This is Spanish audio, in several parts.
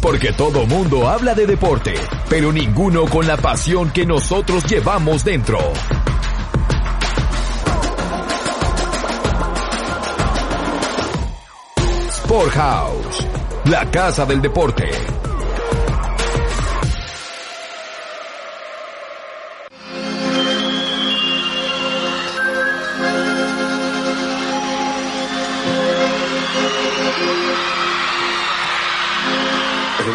Porque todo mundo habla de deporte, pero ninguno con la pasión que nosotros llevamos dentro. Sporthouse, la casa del deporte.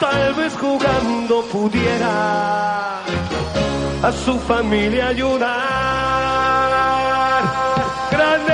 Tal vez jugando pudiera. A su familia ayudar. Grande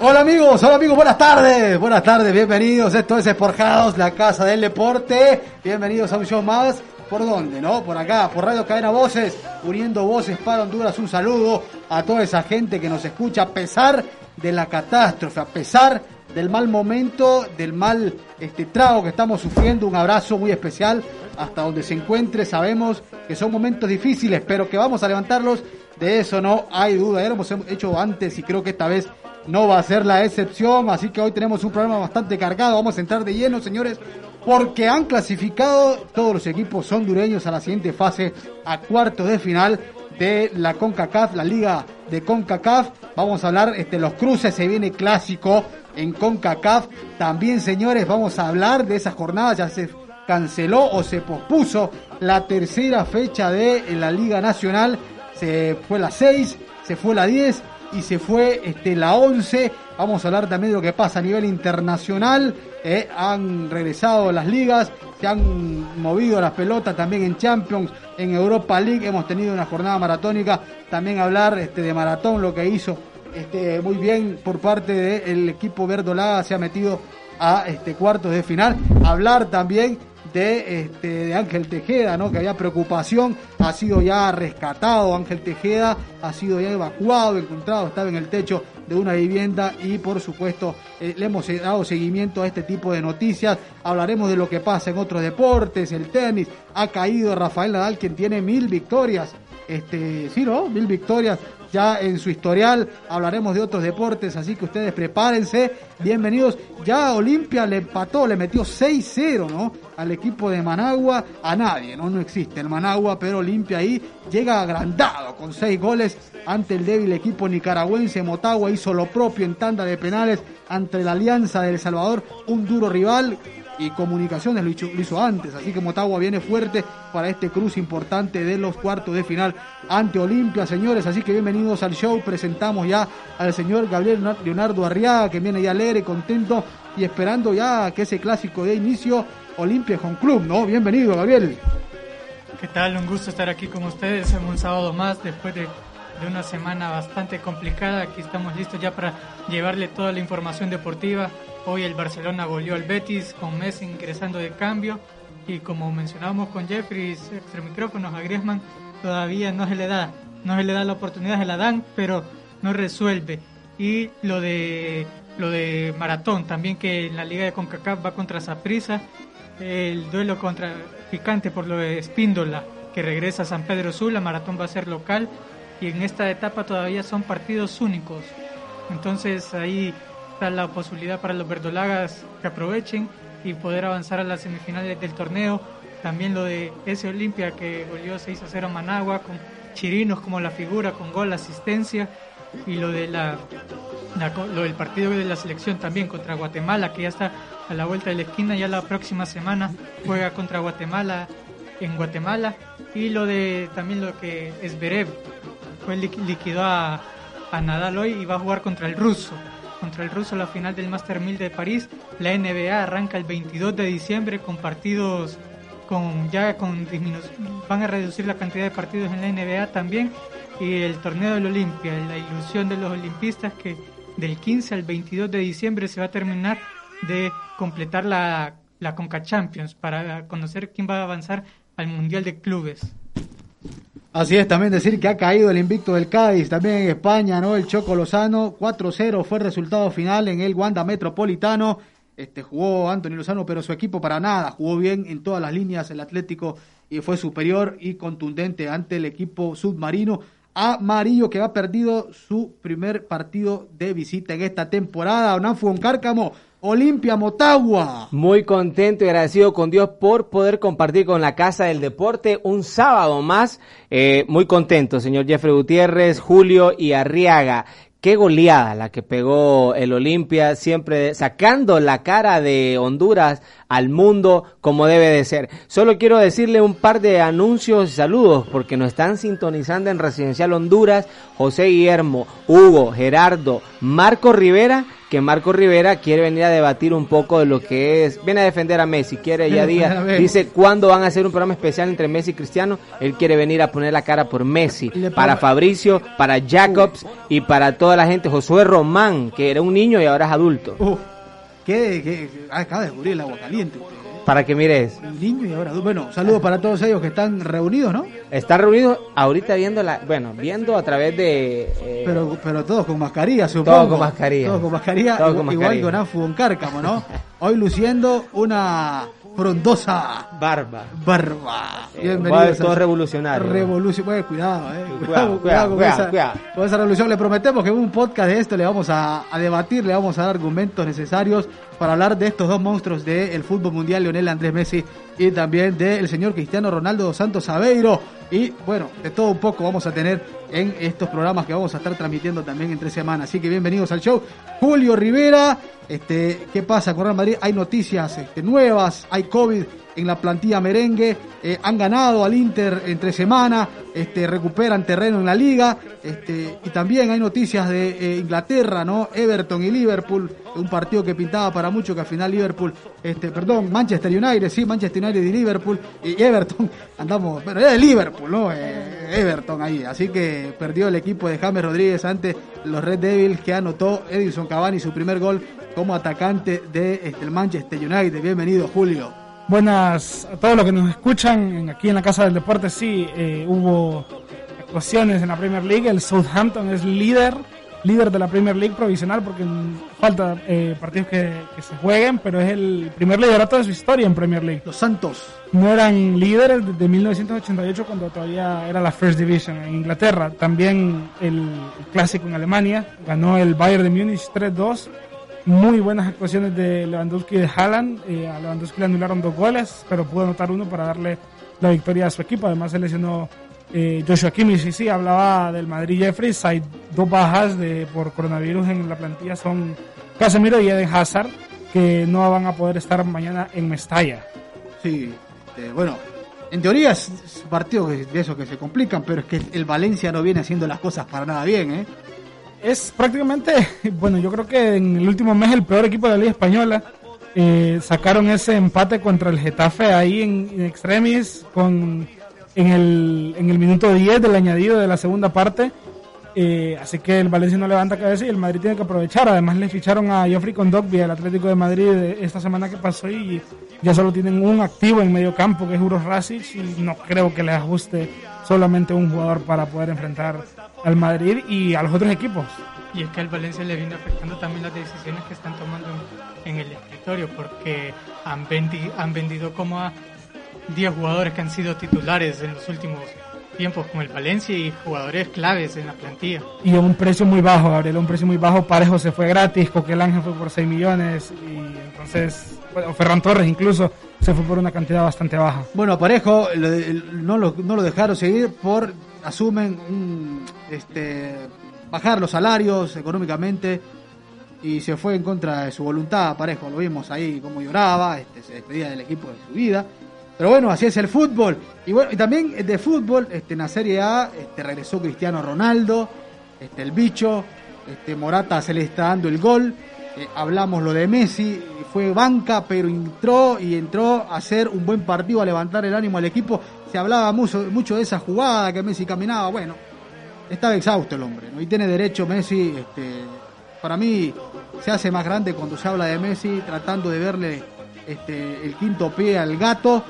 Hola amigos, hola amigos, buenas tardes, buenas tardes, bienvenidos, esto es Esporjados, la casa del deporte, bienvenidos a un show más, ¿por dónde, no? Por acá, por Radio Cadena Voces, uniendo voces para Honduras, un saludo a toda esa gente que nos escucha a pesar de la catástrofe, a pesar del mal momento, del mal este trago que estamos sufriendo, un abrazo muy especial hasta donde se encuentre, sabemos que son momentos difíciles, pero que vamos a levantarlos, de eso no hay duda, ya lo hemos hecho antes y creo que esta vez no va a ser la excepción, así que hoy tenemos un programa bastante cargado, vamos a entrar de lleno, señores, porque han clasificado todos los equipos hondureños a la siguiente fase, a cuartos de final de la CONCACAF, la liga de CONCACAF. Vamos a hablar este, los cruces, se viene clásico en CONCACAF. También, señores, vamos a hablar de esas jornadas, ya se canceló o se pospuso la tercera fecha de la Liga Nacional. Se fue la 6, se fue la 10 y se fue este, la 11. Vamos a hablar también de lo que pasa a nivel internacional. Eh, han regresado las ligas, se han movido las pelotas también en Champions, en Europa League. Hemos tenido una jornada maratónica. También hablar este, de maratón, lo que hizo este, muy bien por parte del equipo verdolaga. Se ha metido a este, cuartos de final. Hablar también de, este, de Ángel Tejeda, ¿no? que había preocupación, ha sido ya rescatado Ángel Tejeda, ha sido ya evacuado, encontrado, estaba en el techo de una vivienda y por supuesto eh, le hemos dado seguimiento a este tipo de noticias, hablaremos de lo que pasa en otros deportes, el tenis, ha caído Rafael Nadal quien tiene mil victorias, este, sí, ¿no? Mil victorias ya en su historial. Hablaremos de otros deportes, así que ustedes prepárense. Bienvenidos. Ya Olimpia le empató, le metió 6-0, ¿no? Al equipo de Managua, a nadie, ¿no? No existe el Managua, pero Olimpia ahí llega agrandado con seis goles ante el débil equipo nicaragüense. Motagua hizo lo propio en tanda de penales ante la Alianza de El Salvador, un duro rival y Comunicaciones lo hizo, antes, así que Motagua viene fuerte para este cruce importante de los cuartos de final ante Olimpia, señores, así que bienvenidos al show, presentamos ya al señor Gabriel Leonardo Arriaga, que viene ya alegre, contento y esperando ya que ese clásico de inicio Olimpia con Club, ¿no? Bienvenido, Gabriel. ¿Qué tal? Un gusto estar aquí con ustedes en un sábado más después de, de una semana bastante complicada. Aquí estamos listos ya para llevarle toda la información deportiva Hoy el Barcelona volvió al Betis con Messi ingresando de cambio y como mencionábamos con Jeffrey extra micrófonos a Griezmann todavía no se le da, no se le da la oportunidad, se la dan, pero no resuelve. Y lo de lo de Maratón también que en la liga de CONCACAF va contra Saprissa, el duelo contra Picante por lo de Espíndola que regresa a San Pedro Sula, Maratón va a ser local y en esta etapa todavía son partidos únicos. Entonces ahí está la posibilidad para los verdolagas que aprovechen y poder avanzar a las semifinales del torneo. también lo de ese Olimpia que goleó 6 a 0 a Managua, con Chirinos como la figura, con gol, asistencia, y lo de la, lo del partido de la selección también contra Guatemala, que ya está a la vuelta de la esquina, ya la próxima semana juega contra Guatemala en Guatemala, y lo de también lo que es Berev, fue liquidó a, a Nadal hoy y va a jugar contra el ruso contra el ruso la final del Master 1000 de París. La NBA arranca el 22 de diciembre con partidos con ya con van a reducir la cantidad de partidos en la NBA también y el torneo del Olimpia, la ilusión de los olimpistas que del 15 al 22 de diciembre se va a terminar de completar la, la Conca Champions para conocer quién va a avanzar al Mundial de Clubes. Así es, también decir que ha caído el invicto del Cádiz, también en España, ¿no? El Choco Lozano, 4-0 fue el resultado final en el Wanda Metropolitano este, jugó Anthony Lozano, pero su equipo para nada, jugó bien en todas las líneas el Atlético y fue superior y contundente ante el equipo submarino amarillo que ha perdido su primer partido de visita en esta temporada. Onanfu Cárcamo, Olimpia Motagua. Muy contento y agradecido con Dios por poder compartir con la Casa del Deporte un sábado más. Eh, muy contento, señor Jeffrey Gutiérrez, Julio y Arriaga. Qué goleada la que pegó el Olimpia, siempre sacando la cara de Honduras al mundo como debe de ser. Solo quiero decirle un par de anuncios y saludos porque nos están sintonizando en Residencial Honduras José Guillermo, Hugo, Gerardo, Marco Rivera que Marco Rivera quiere venir a debatir un poco de lo que es, viene a defender a Messi, quiere ya día, dice cuándo van a hacer un programa especial entre Messi y Cristiano, él quiere venir a poner la cara por Messi, para Fabricio, para Jacobs y para toda la gente, Josué Román, que era un niño y ahora es adulto. ¿Qué, acaba de descubrir el agua caliente. Para que mires. niño y ahora. Bueno, saludos para todos ellos que están reunidos, ¿no? Están reunidos ahorita viendo la, bueno, viendo a través de. Eh, pero, pero todos con mascarilla, supongo. Todos con mascarilla. Todos con mascarilla. Todos con igual, mascarilla. igual con Cárcamo, ¿no? Hoy luciendo una frondosa barba. Barba. Eh, Bienvenido. todo revolucionario. Revolución. Bueno, cuidado, eh. Cuidado, cuidado, con, esa, con, esa, revolución. Le prometemos que en un podcast de esto le vamos a, a, debatir, le vamos a dar argumentos necesarios para hablar de estos dos monstruos del fútbol mundial, Lionel Andrés Messi y también del señor Cristiano Ronaldo Santos Aveiro. Y bueno, de todo un poco vamos a tener en estos programas que vamos a estar transmitiendo también entre semanas. Así que bienvenidos al show. Julio Rivera, este, ¿qué pasa con Real Madrid? Hay noticias este, nuevas, hay COVID en la plantilla merengue, eh, han ganado al Inter entre semana, este, recuperan terreno en la liga, este, y también hay noticias de eh, Inglaterra, ¿no? Everton y Liverpool, un partido que pintaba para mucho que al final Liverpool, este, perdón, Manchester United, sí, Manchester United y Liverpool, y Everton, andamos, pero era de Liverpool, ¿no? Eh, Everton ahí, así que perdió el equipo de James Rodríguez ante los Red Devils que anotó Edison Cavani su primer gol como atacante de este, Manchester United. Bienvenido, Julio. Buenas a todos los que nos escuchan aquí en la Casa del Deporte. Sí, eh, hubo actuaciones en la Premier League. El Southampton es líder, líder de la Premier League provisional porque falta eh, partidos que, se jueguen, pero es el primer liderato de su historia en Premier League. Los Santos. No eran líderes desde 1988 cuando todavía era la First Division en Inglaterra. También el clásico en Alemania. Ganó el Bayern de Múnich 3-2 muy buenas actuaciones de Lewandowski y de Haaland. Eh, a Lewandowski le anularon dos goles, pero pudo anotar uno para darle la victoria a su equipo. Además, se lesionó eh, Joshua Kimmich. Y sí, hablaba del Madrid Jeffries. Hay dos bajas de, por coronavirus en la plantilla. Son Casemiro y Eden Hazard, que no van a poder estar mañana en Mestalla. Sí, eh, bueno, en teoría es partido de esos que se complican, pero es que el Valencia no viene haciendo las cosas para nada bien, ¿eh? Es prácticamente, bueno, yo creo que en el último mes el peor equipo de la Liga Española. Eh, sacaron ese empate contra el Getafe ahí en, extremis con, en, el, en el minuto 10 del añadido de la segunda parte. Eh, así que el Valencia no levanta cabeza y el Madrid tiene que aprovechar. Además le ficharon a Geoffrey Condogby, el Atlético de Madrid, esta semana que pasó y ya solo tienen un activo en medio campo que es Uros Rasic y no creo que les ajuste solamente un jugador para poder enfrentar al Madrid y a los otros equipos. Y es que al Valencia le viene afectando también las decisiones que están tomando en, el escritorio, porque han, han vendido como a 10 jugadores que han sido titulares en los últimos tiempos con el Valencia y jugadores claves en la plantilla. Y a un precio muy bajo, Gabriel, un precio muy bajo. Parejo se fue gratis, Coquel Ángel fue por 6 millones y entonces, bueno, Ferran Torres incluso se fue por una cantidad bastante baja. Bueno, Parejo no, lo, no lo dejaron seguir por, asumen, un, este, bajar los salarios económicamente y se fue en contra de su voluntad. Parejo, lo vimos ahí cómo lloraba, este, se despedía del equipo de su vida. Pero bueno, así es el fútbol. Y bueno, y también de fútbol, este, en la Serie A, este, regresó Cristiano Ronaldo, este, el bicho, este, Morata se le está dando el gol. Eh, hablamos lo de Messi, fue banca, pero entró y entró a hacer un buen partido, a levantar el ánimo al equipo. Se hablaba mucho, mucho de esa jugada que Messi caminaba. Bueno, estaba exhausto el hombre, ¿no? Y tiene derecho Messi, este, para mí se hace más grande cuando se habla de Messi, tratando de verle este, el quinto pie al gato.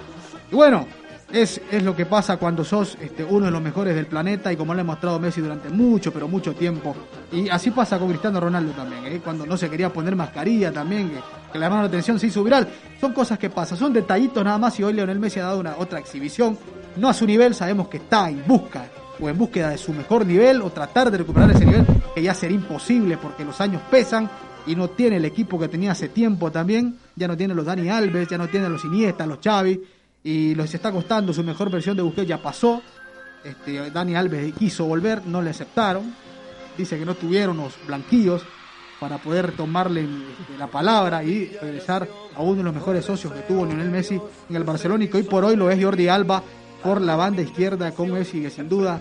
Y bueno, es, es lo que pasa cuando sos este, uno de los mejores del planeta y como lo ha mostrado Messi durante mucho, pero mucho tiempo. Y así pasa con Cristiano Ronaldo también, ¿eh? cuando no se quería poner mascarilla también, que le llamaron la atención, se hizo viral. Son cosas que pasan, son detallitos nada más y hoy Leonel Messi ha dado una otra exhibición, no a su nivel, sabemos que está en busca o en búsqueda de su mejor nivel o tratar de recuperar ese nivel que ya sería imposible porque los años pesan y no tiene el equipo que tenía hace tiempo también, ya no tiene los Dani Alves, ya no tiene los Iniesta, los Xavi y les está costando su mejor versión de Busquets ya pasó. Este, Dani Alves quiso volver, no le aceptaron. Dice que no tuvieron los blanquillos para poder tomarle este, la palabra y regresar a uno de los mejores socios que tuvo Lionel Messi en el Barcelona y que hoy por hoy lo es Jordi Alba por la banda izquierda con Messi que sin duda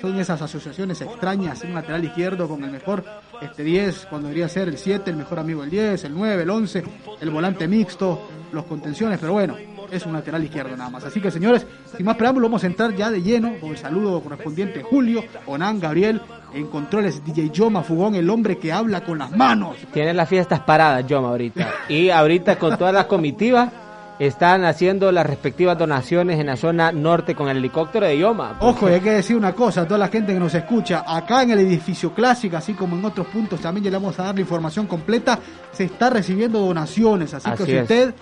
son esas asociaciones extrañas, un lateral izquierdo con el mejor este 10, cuando debería ser el 7, el mejor amigo del 10, el 9, el 11, el volante mixto, los contenciones, pero bueno, es un lateral izquierdo nada más. Así que señores, sin más preámbulo, vamos a entrar ya de lleno con el saludo correspondiente Julio, Onan, Gabriel, en controles DJ Yoma Fugón, el hombre que habla con las manos. Tiene las fiestas paradas, Yoma, ahorita. Y ahorita con todas las comitivas están haciendo las respectivas donaciones en la zona norte con el helicóptero de Yoma. Ojo, y hay que decir una cosa a toda la gente que nos escucha. Acá en el edificio clásico, así como en otros puntos, también ya le vamos a dar la información completa. Se está recibiendo donaciones, así, que si es. usted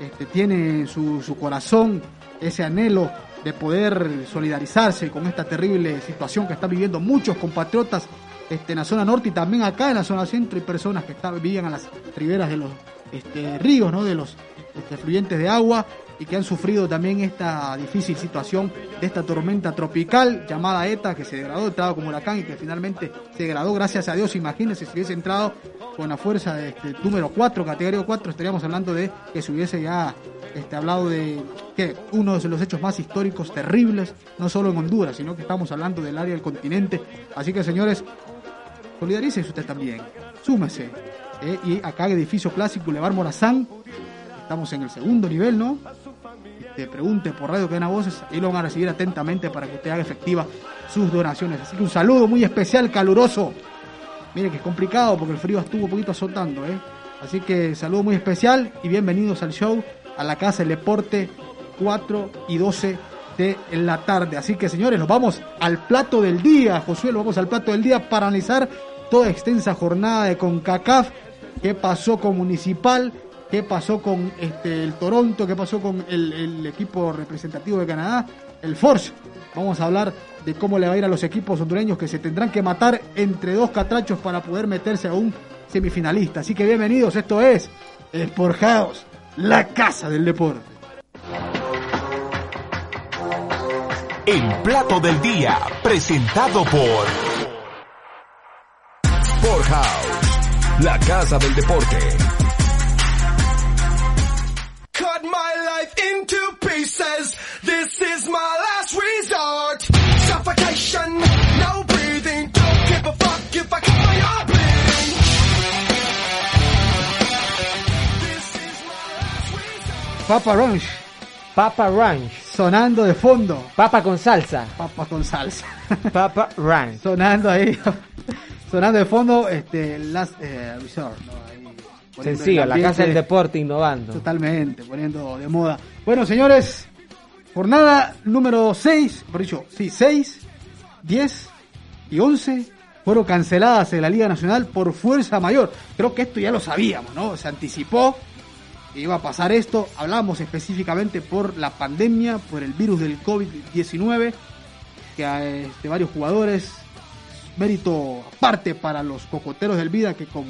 este, tiene en su, su corazón ese anhelo de poder solidarizarse con esta terrible situación que están viviendo muchos compatriotas este, en la zona norte y también acá en la zona centro hay personas que están, vivían a las riberas de los este, ríos, ¿no? de los este, fluyentes de agua y que han sufrido también esta difícil situación de esta tormenta tropical llamada ETA que se degradó, entrado como huracán y que finalmente se degradó, gracias a Dios, imagínense si hubiese entrado con la fuerza de este, número 4, categoría 4, estaríamos hablando de que se hubiese ya este, hablado de que uno de los hechos más históricos terribles, no solo en Honduras, sino que estamos hablando del área del continente. Así que señores, solidarícese usted también, súmese. ¿eh? Y acá edificio clásico Boulevard Morazán, estamos en el segundo nivel, ¿no? Te pregunte por Radio Cadena Voces, ahí lo van a recibir atentamente para que usted haga efectiva sus donaciones. Así que un saludo muy especial, caluroso. Mire que es complicado porque el frío estuvo un poquito azotando, ¿eh? Así que saludo muy especial y bienvenidos al show, a la Casa del Deporte, 4 y 12 de la tarde. Así que señores, nos vamos al plato del día, Josué, nos vamos al plato del día para analizar toda extensa jornada de CONCACAF, qué pasó con Municipal, qué pasó con este, el Toronto, qué pasó con el, equipo representativo de Canadá, el Force. Vamos a hablar de cómo le va a ir a los equipos hondureños que se tendrán que matar entre dos catrachos para poder meterse a un semifinalista. Así que bienvenidos, esto es Sporthouse, la casa del deporte. El plato del día, presentado por Sporthouse, la casa del deporte. This is my last resort. Suffocation, no breathing. Don't give a fuck if I cut my arm bleeding. This is my last resort. Papa Ranch, Papa Ranch. sonando de fondo. Papa con salsa. Papa con salsa. Papa Ranch. sonando ahí, sonando de fondo, este, Last eh, Resort. Sencillo, la casa del deporte innovando. Totalmente, poniendo de moda. Bueno, señores, jornada número 6, por dicho, sí, 6, 10 y 11 fueron canceladas en la Liga Nacional por fuerza mayor. Creo que esto ya lo sabíamos, ¿no? Se anticipó que iba a pasar esto. Hablamos específicamente por la pandemia, por el virus del COVID-19, que a este, varios jugadores, mérito aparte para los cocoteros del Vida, que con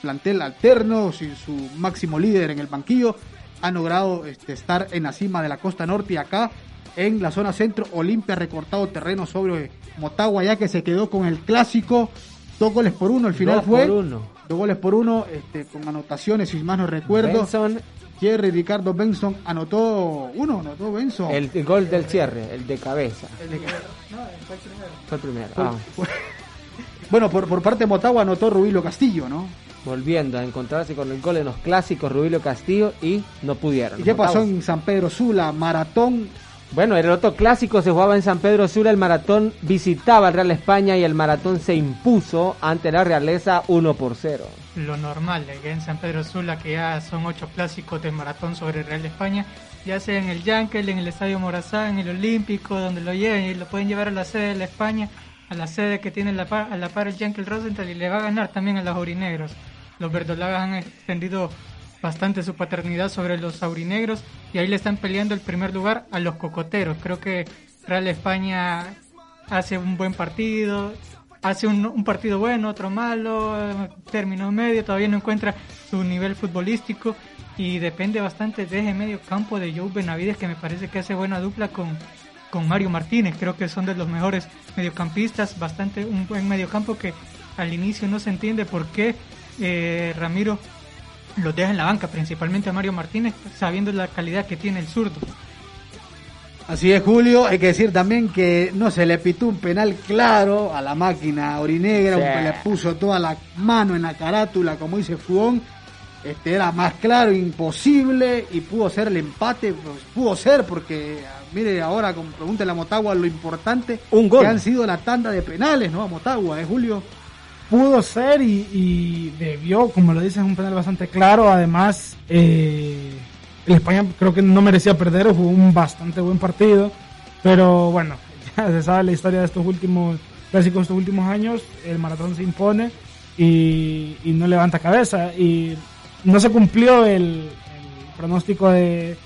plantel alterno, sin su máximo líder en el banquillo, han logrado este, estar en la cima de la costa norte y acá en la zona centro, Olimpia ha recortado terreno sobre Motagua ya que se quedó con el clásico, dos goles por uno, el final Dos fue por uno. dos goles por uno, este, con anotaciones, si más no recuerdo. Benson, Jerry Ricardo Benson anotó uno, anotó Benson. el, el gol del cierre, el de cabeza. El de- Fue el primero. Fue- Ah, fue- Bueno, por, por parte de Motagua anotó Rubilo Castillo, ¿no? Volviendo a encontrarse con el gol en los clásicos Rubilio Castillo y no pudieron. ¿Y qué pasó en San Pedro Sula? Maratón. Bueno, el otro clásico se jugaba en San Pedro Sula, el maratón visitaba al Real España y el maratón se impuso ante la realeza 1 por 0. lo normal de en San Pedro Sula, que ya son ocho clásicos de maratón sobre el Real España, ya sea en el Yankel, en el Estadio Morazán, en el Olímpico, donde lo lleven y lo pueden llevar a la sede de la España, a la sede que tiene la par- a la par el Yankel Rosenthal y le va a ganar también a los aurinegros. Los verdolagas han extendido bastante su paternidad sobre los aurinegros y ahí le están peleando el primer lugar a los cocoteros. Creo que Real España hace un buen partido, hace un, un partido bueno, otro malo, término medio, todavía no encuentra su nivel futbolístico y depende bastante de ese medio campo de Joe Benavides que me parece que hace buena dupla con, con Mario Martínez, creo que son de los mejores mediocampistas, bastante un buen mediocampo que al inicio no se entiende por qué eh, Ramiro los deja en la banca, principalmente a Mario Martínez, sabiendo la calidad que tiene el zurdo. Así es, Julio. Hay que decir también que no se le pitó un penal claro a la máquina orinegra, Sí. le puso toda la mano en la carátula, como dice Fugón. Este era más claro, imposible, y pudo ser el empate, pues, pudo ser, porque ah, mire ahora, como pregúntale a Motagua lo importante Un gol. que han sido la tanda de penales, ¿no? A Motagua, ¿eh, Julio? Pudo ser y, y debió, como lo dices, un penal bastante claro. Además, eh, el España creo que no merecía perder, jugó un bastante buen partido. Pero bueno, ya se sabe la historia de estos últimos clásicos, estos últimos años. El maratón se impone y, y no levanta cabeza. Y no se cumplió el, el pronóstico de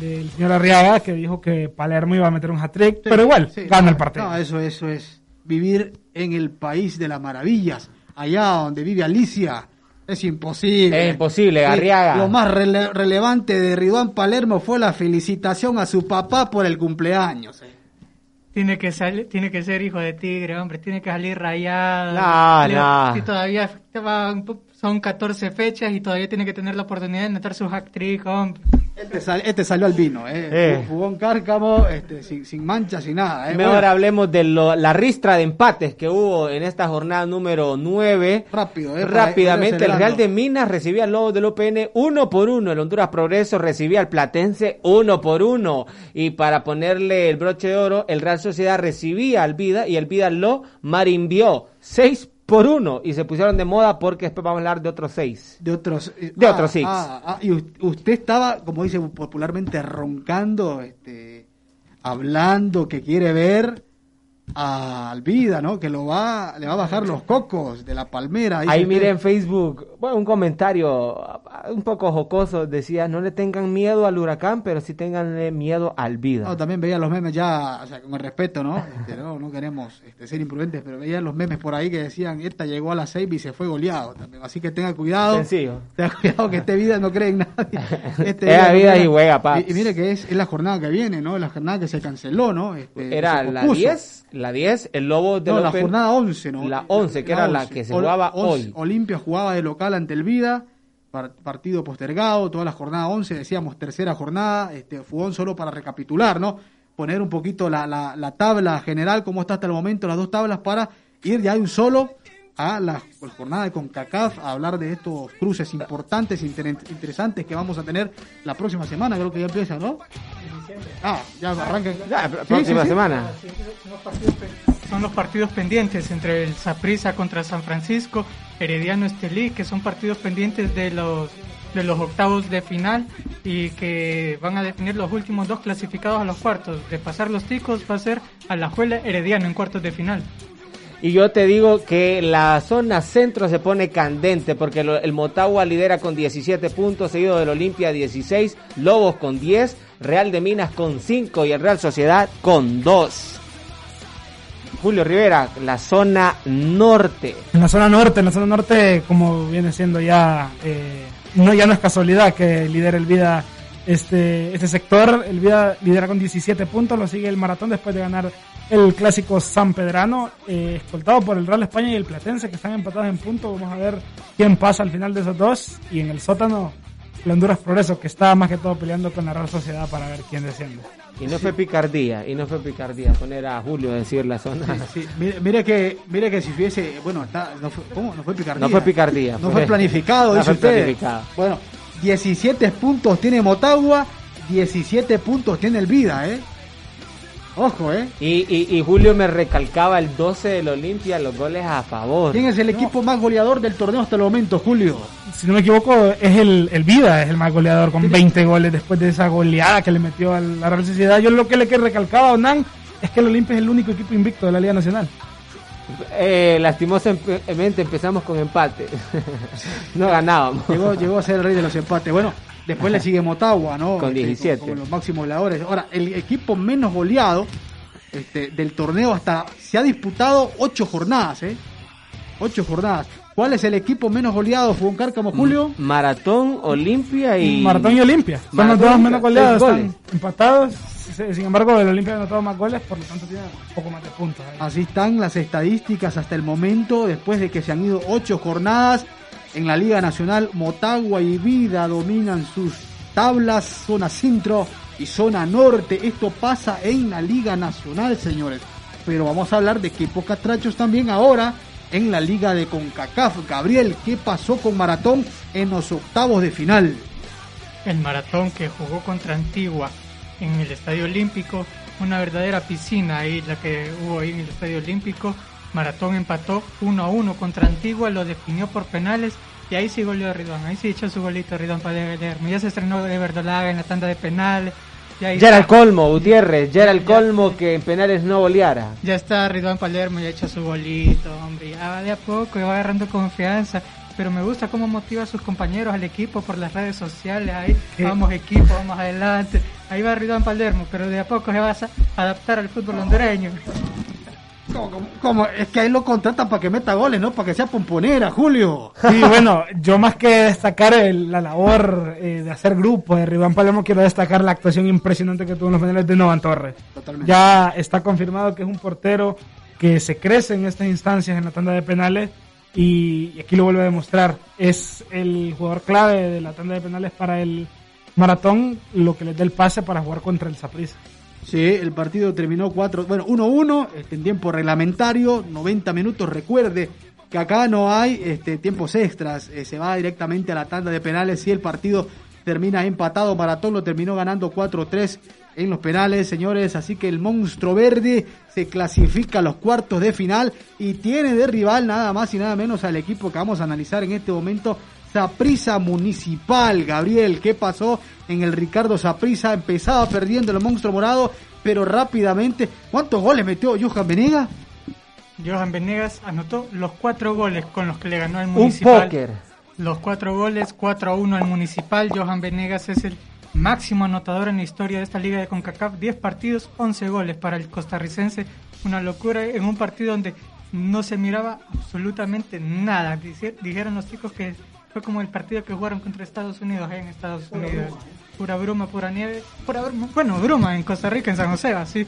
del señor Arriaga que dijo que Palermo iba a meter un hat-trick, pero igual Sí, gana no, el partido. No, eso, eso es vivir en el país de las maravillas, allá donde vive Alicia. Es imposible. Es imposible, Arriaga. Lo más rele- relevante de Ridwan Palermo fue la felicitación a su papá por el cumpleaños. eh. Tiene que salir, tiene que ser hijo de tigre, hombre, tiene que salir rayado. No, Le- no. Y todavía son 14 fechas y todavía tiene que tener la oportunidad de meter su hack trick, hombre. Este, sal- este salió al vino, eh. Eh. Jugó cárcamo, este, sin, sin manchas, sin nada. eh. Mejor Bueno, hablemos de lo- la ristra de empates que hubo en esta jornada número 9. Rápido, eh, Rápidamente, el. Real de Minas recibía al Lobo del OPN uno por uno. El Honduras Progreso recibía al Platense uno por uno. Y para ponerle el broche de oro, el Real Sociedad recibía al Vida y el Vida lo marimbió seis por uno. Y se pusieron de moda porque después vamos a hablar de otros seis. de otros eh, De otros six. ah, ah, y usted estaba, como dice popularmente, roncando, este, hablando que quiere ver a Alvida, ¿no? Que lo va, le va a bajar los cocos de la palmera. Ahí usted. miré en Facebook, bueno, un comentario un poco jocoso, decía, no le tengan miedo al huracán, pero sí tengan miedo al vida. No, también veía los memes ya, o sea, con el respeto, ¿no? Este, no, no queremos este, ser imprudentes, pero veía los memes por ahí que decían, esta llegó a las seis y se fue goleado también. Así que tenga cuidado. Sencillo. Tenga cuidado que este vida no cree en nadie. Este no vida y juega, paps. Y, y mire que es, es la jornada que viene, ¿no? La jornada que se canceló, ¿no? Este, Era la pospuso. 10, la 10, el Lobo de No, la jornada 11, ¿no? La 11, que era la que se jugaba hoy. Olimpia jugaba de local ante el Vida, par- partido postergado, toda la jornada 11, decíamos tercera jornada, este Fugón solo para recapitular, ¿no? Poner un poquito la, la, la tabla general, cómo está hasta el momento, las dos tablas, para ir ya de un solo a la jornada de CONCACAF, a hablar de estos cruces importantes, inter- interesantes que vamos a tener la próxima semana, creo que ya empieza, ¿no? Ah, ya arranca. Ya, Sí, próxima sí, sí. semana. Son los partidos pendientes entre el Saprissa contra San Francisco, Herediano Estelí, que son partidos pendientes de los de los octavos de final y que van a definir los últimos dos clasificados a los cuartos. De pasar los ticos va a ser a la Juela Herediano en cuartos de final. Y yo te digo que la zona centro se pone candente porque el Motagua lidera con 17 puntos, seguido del Olimpia 16, Lobos con 10, Real de Minas con 5 y el Real Sociedad con 2. Julio Rivera, la zona norte. En la zona norte, en la zona norte, como viene siendo ya, eh, no ya no es casualidad que lidere el Vida este, este sector. El Vida lidera con 17 puntos, lo sigue el Maratón después de ganar el clásico San Pedrano, eh, escoltado por el Real España y el Platense que están empatados en puntos. Vamos a ver quién pasa al final de esos dos. Y en el sótano, el Honduras Progreso que está más que todo peleando con la Real Sociedad para ver quién desciende. Y no fue picardía, y no fue picardía poner a Julio a decir la zona. Sí, mire, mire que, mire que si hubiese, bueno, está, no fue, ¿cómo? No fue picardía. No fue picardía. No fue planificado, no dice fue usted. planificado. Bueno, 17 puntos tiene Motagua, 17 puntos tiene el Vida, ¿eh? Ojo, ¿eh? Y, y, y Julio me recalcaba el 12 del Olimpia, los goles a favor. ¿Quién es el equipo más goleador del torneo hasta el momento, Julio? Si no me equivoco, es el, el Vida, es el más goleador con 20 goles después de esa goleada que le metió a la Real Sociedad. Yo lo que le que recalcaba a Onan es que el Olimpia es el único equipo invicto de la Liga Nacional. Eh, lastimosamente empezamos con empate. no ganábamos. Llegó, llegó a ser el rey de los empates. Bueno, después le sigue Motagua, ¿no? Con Este, 17. Con, con los máximos goleadores. Ahora, el equipo menos goleado este, del torneo hasta se ha disputado ocho jornadas, ¿eh? Ocho jornadas. ¿Cuál es el equipo menos goleado, Fugón Cárcamo, Julio? Maratón, Olimpia y. Maratón y Olimpia. Son los dos menos goleados, están empatados. Sin embargo, el Olimpia ha anotado más goles, por lo tanto tiene un poco más de puntos. ahí. Así están las estadísticas hasta el momento, después de que se han ido ocho jornadas en la Liga Nacional. Motagua y Vida dominan sus tablas, zona centro y zona norte. Esto pasa en la Liga Nacional, señores. Pero vamos a hablar de equipos catrachos también ahora en la Liga de CONCACAF. Gabriel, ¿qué pasó con Maratón en los octavos de final? El maratón que jugó contra Antigua en el Estadio Olímpico, una verdadera piscina ahí la que hubo ahí en el Estadio Olímpico. Maratón empató 1 a 1 contra Antigua, lo definió por penales y ahí sí goleó Ridón, ahí sí echó su golito Ridón para Palermo. Ya se estrenó de Verdolaga en la tanda de penales. Ya, era el colmo, Gutiérrez. Ya era el colmo que en penales no goleara. Ya está Ridwan Palermo, ya ha hecho su golito, hombre. Ya va de a poco, ya va agarrando confianza. Pero me gusta cómo motiva a sus compañeros, al equipo por las redes sociales. Ahí, vamos equipo, vamos adelante. Ahí va Ridwan Palermo, pero de a poco se va a adaptar al fútbol hondureño. ¿Cómo, cómo- cómo? Es que ahí lo contratan para que meta goles, no para que sea pomponera, Julio. Sí, bueno, yo más que destacar el- la labor eh, de hacer grupo de Riván Palermo, quiero destacar la actuación impresionante que tuvo en los penales de Novan Torres. Totalmente. Ya está confirmado que es un portero que se crece en estas instancias en la tanda de penales y, y aquí lo vuelve a demostrar. Es el jugador clave de la tanda de penales para el maratón, lo que les da el pase para jugar contra el Saprissa. Sí, el partido terminó 4, bueno, 1-1 este, en tiempo reglamentario, 90 minutos. Recuerde que acá no hay este, tiempos extras, eh, se va directamente a la tanda de penales. Si el partido termina empatado, Maratón lo terminó ganando 4-3 en los penales, señores. Así que el monstruo verde se clasifica a los cuartos de final y tiene de rival nada más y nada menos al equipo que vamos a analizar en este momento. Saprisa Municipal, Gabriel, ¿qué pasó en el Ricardo Saprisa? Empezaba perdiendo el monstruo morado, pero rápidamente, ¿cuántos goles metió Johan Venega? Johan Venegas anotó los cuatro goles con los que le ganó Un Municipal. póker. Los cuatro goles, 4 a 1 al Municipal. Johan Venegas es el máximo anotador en la historia de esta liga de CONCACAF. 10 partidos, 11 goles para el costarricense. Una locura en un partido donde no se miraba absolutamente nada. Dijeron los chicos que fue como el partido que jugaron contra Estados Unidos ahí en Estados Unidos. Pura bruma, pura nieve. Pura bruma, bueno, bruma en Costa Rica, en San José, así.